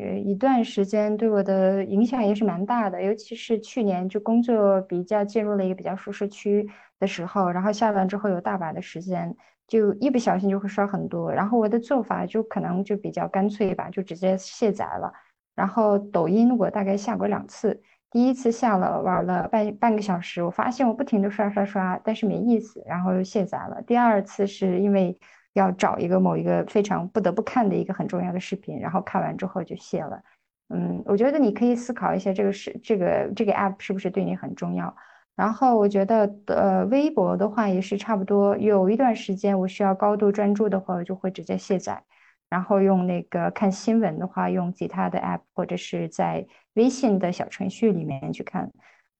呃，一段时间对我的影响也是蛮大的。尤其是去年就工作比较进入了一个比较舒适区的时候，然后下班之后有大把的时间，就一不小心就会刷很多。然后我的做法就可能就比较干脆吧，就直接卸载了。然后抖音我大概下过两次。第一次下了玩了半半个小时，我发现我不停的刷刷刷，但是没意思，然后又卸载了。第二次是因为要找一个某一个非常不得不看的一个很重要的视频，然后看完之后就卸了。嗯，我觉得你可以思考一下这个是这个这个 app 是不是对你很重要。然后我觉得呃微博的话也是差不多，有一段时间我需要高度专注的话，我就会直接卸载。然后用那个看新闻的话，用其他的 app 或者是在微信的小程序里面去看，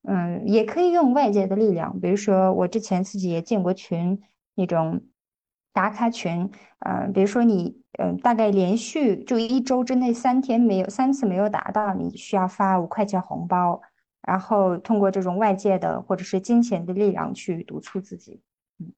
嗯，也可以用外界的力量，比如说我之前自己也建过群，那种打卡群，嗯，比如说你，嗯，大概连续就一周之内三天没有三次没有达到，你需要发五块钱红包，然后通过这种外界的或者是金钱的力量去督促自己，嗯，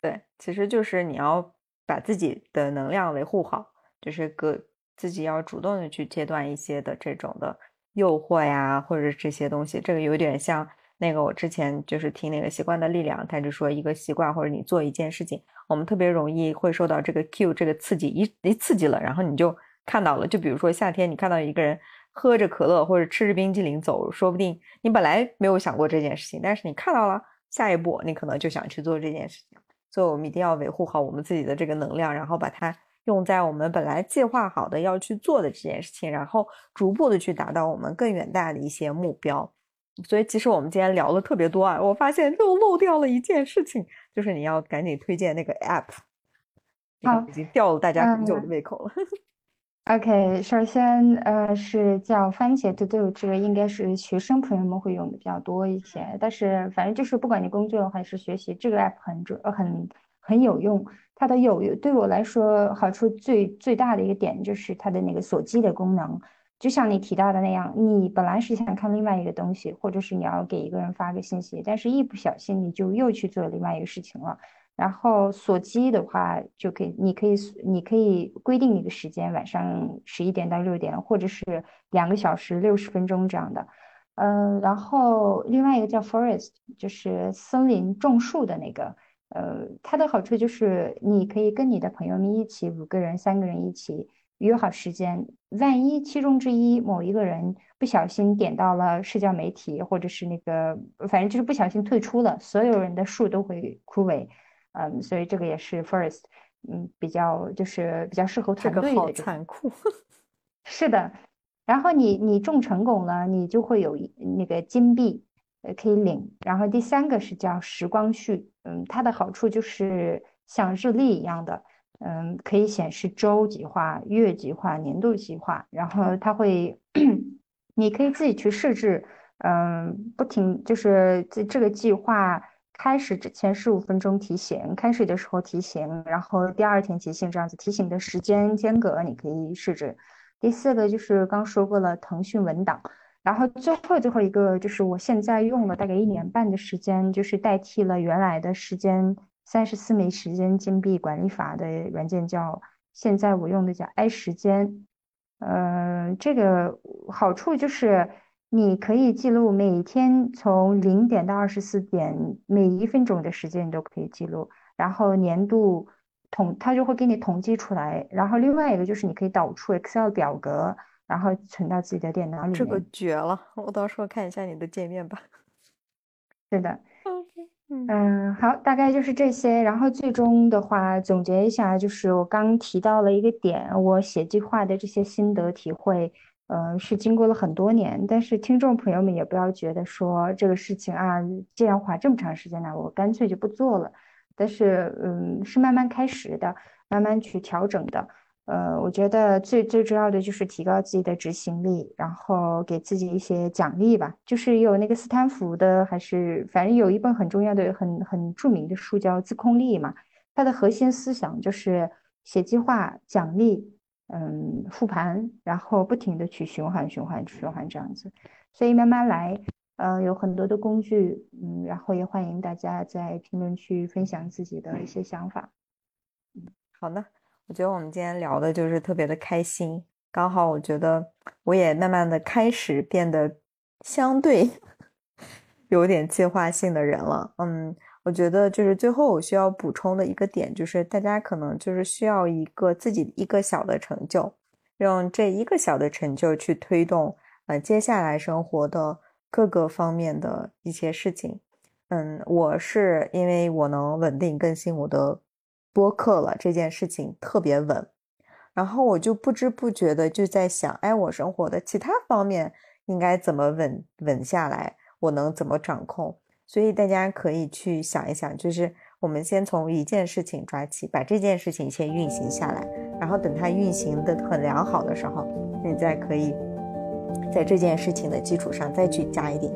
对，其实就是你要。把自己的能量维护好，就是个自己要主动的去切断一些的这种的诱惑呀，或者这些东西。这个有点像那个我之前就是听那个习惯的力量，他就说一个习惯或者你做一件事情，我们特别容易会受到这个 Q 这个刺激，一一刺激了，然后你就看到了。就比如说夏天，你看到一个人喝着可乐或者吃着冰激凌走，说不定你本来没有想过这件事情，但是你看到了，下一步你可能就想去做这件事情。所以，我们一定要维护好我们自己的这个能量，然后把它用在我们本来计划好的要去做的这件事情，然后逐步的去达到我们更远大的一些目标。所以，其实我们今天聊了特别多啊，我发现又漏掉了一件事情，就是你要赶紧推荐那个 app，已经吊了大家很久的胃口了。<laughs> OK，首先，呃，是叫番茄 To Do，这个应该是学生朋友们会用的比较多一些。但是，反正就是不管你工作还是学习，这个 app 很准，很很有用。它的有有对我来说好处最最大的一个点就是它的那个锁机的功能。就像你提到的那样，你本来是想看另外一个东西，或者是你要给一个人发个信息，但是一不小心你就又去做另外一个事情了。然后锁机的话，就可以，你可以，你可以规定一个时间，晚上十一点到六点，或者是两个小时六十分钟这样的。嗯，然后另外一个叫 Forest，就是森林种树的那个。呃，它的好处就是你可以跟你的朋友们一起，五个人、三个人一起约好时间。万一其中之一某一个人不小心点到了社交媒体，或者是那个，反正就是不小心退出了，所有人的树都会枯萎。嗯，所以这个也是 first，嗯，比较就是比较适合团队的。这个好残酷。<laughs> 是的，然后你你种成功了，你就会有那个金币，呃，可以领。然后第三个是叫时光序，嗯，它的好处就是像日历一样的，嗯，可以显示周计划、月计划、年度计划。然后它会，<clears throat> 你可以自己去设置，嗯，不停就是这这个计划。开始之前十五分钟提醒，开始的时候提醒，然后第二天提醒，这样子提醒的时间间隔你可以设置。第四个就是刚说过了，腾讯文档。然后最后最后一个就是我现在用了大概一年半的时间，就是代替了原来的时间三十四枚时间金币管理法的软件，叫现在我用的叫 i 时间。嗯，这个好处就是。你可以记录每天从零点到二十四点每一分钟的时间，你都可以记录。然后年度统，它就会给你统计出来。然后另外一个就是你可以导出 Excel 表格，然后存到自己的电脑里面。这个绝了！我到时候看一下你的界面吧。<laughs> 是的。嗯，好，大概就是这些。然后最终的话，总结一下，就是我刚提到了一个点，我写计划的这些心得体会，嗯，是经过了很多年。但是听众朋友们也不要觉得说这个事情啊，既然花这么长时间了，我干脆就不做了。但是，嗯，是慢慢开始的，慢慢去调整的。呃，我觉得最最重要的就是提高自己的执行力，然后给自己一些奖励吧。就是有那个斯坦福的，还是反正有一本很重要的、很很著名的书叫《自控力》嘛。它的核心思想就是写计划、奖励，嗯，复盘，然后不停的去循环、循环、循环这样子。所以慢慢来，呃，有很多的工具，嗯，然后也欢迎大家在评论区分享自己的一些想法。嗯，好的。我觉得我们今天聊的就是特别的开心，刚好我觉得我也慢慢的开始变得相对 <laughs> 有点计划性的人了。嗯，我觉得就是最后我需要补充的一个点就是，大家可能就是需要一个自己一个小的成就，用这一个小的成就去推动呃接下来生活的各个方面的一些事情。嗯，我是因为我能稳定更新我的。播客了这件事情特别稳，然后我就不知不觉的就在想，哎，我生活的其他方面应该怎么稳稳下来？我能怎么掌控？所以大家可以去想一想，就是我们先从一件事情抓起，把这件事情先运行下来，然后等它运行的很良好的时候，你再可以在这件事情的基础上再去加一点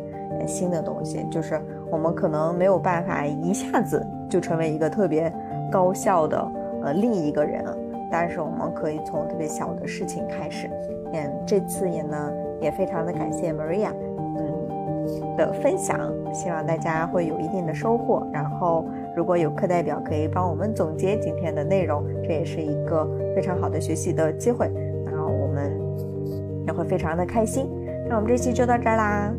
新的东西。就是我们可能没有办法一下子就成为一个特别。高效的呃另一个人，但是我们可以从特别小的事情开始。嗯，这次也呢也非常的感谢 Maria 嗯的分享，希望大家会有一定的收获。然后如果有课代表可以帮我们总结今天的内容，这也是一个非常好的学习的机会。然后我们也会非常的开心。那我们这期就到这儿啦。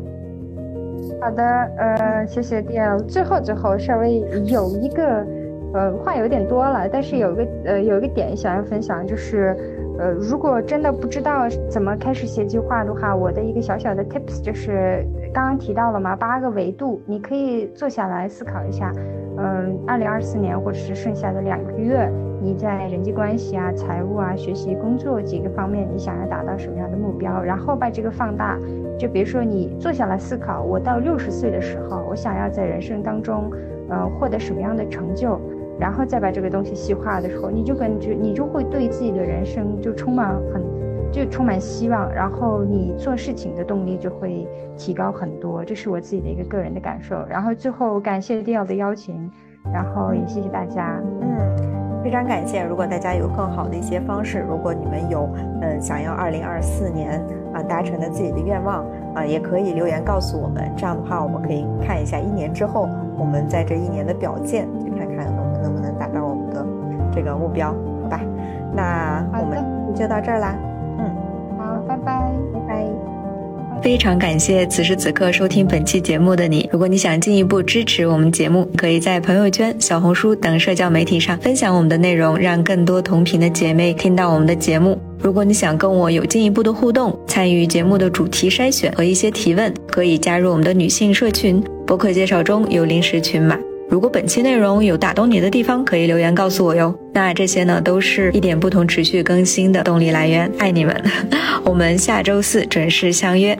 好的，呃，谢谢 d l 最后最后稍微有一个。呃，话有点多了，但是有一个呃，有一个点想要分享，就是，呃，如果真的不知道怎么开始写计划的话，我的一个小小的 tips 就是，刚刚提到了嘛，八个维度，你可以坐下来思考一下，嗯，二零二四年或者是剩下的两个月，你在人际关系啊、财务啊、学习、工作几个方面，你想要达到什么样的目标，然后把这个放大，就比如说你坐下来思考，我到六十岁的时候，我想要在人生当中，呃，获得什么样的成就。然后再把这个东西细化的时候，你就感觉你就会对自己的人生就充满很，就充满希望，然后你做事情的动力就会提高很多。这是我自己的一个个人的感受。然后最后感谢 d 奥的邀请，然后也谢谢大家。嗯，非常感谢。如果大家有更好的一些方式，如果你们有嗯想要二零二四年啊达成的自己的愿望啊，也可以留言告诉我们。这样的话，我们可以看一下一年之后我们在这一年的表现。这个目标，好吧，那我们就到这儿啦。嗯，好，拜拜，拜拜。非常感谢此时此刻收听本期节目的你。如果你想进一步支持我们节目，可以在朋友圈、小红书等社交媒体上分享我们的内容，让更多同频的姐妹听到我们的节目。如果你想跟我有进一步的互动，参与节目的主题筛选和一些提问，可以加入我们的女性社群。博客介绍中有临时群码。如果本期内容有打动你的地方，可以留言告诉我哟。那这些呢，都是一点不同持续更新的动力来源。爱你们，<laughs> 我们下周四准时相约。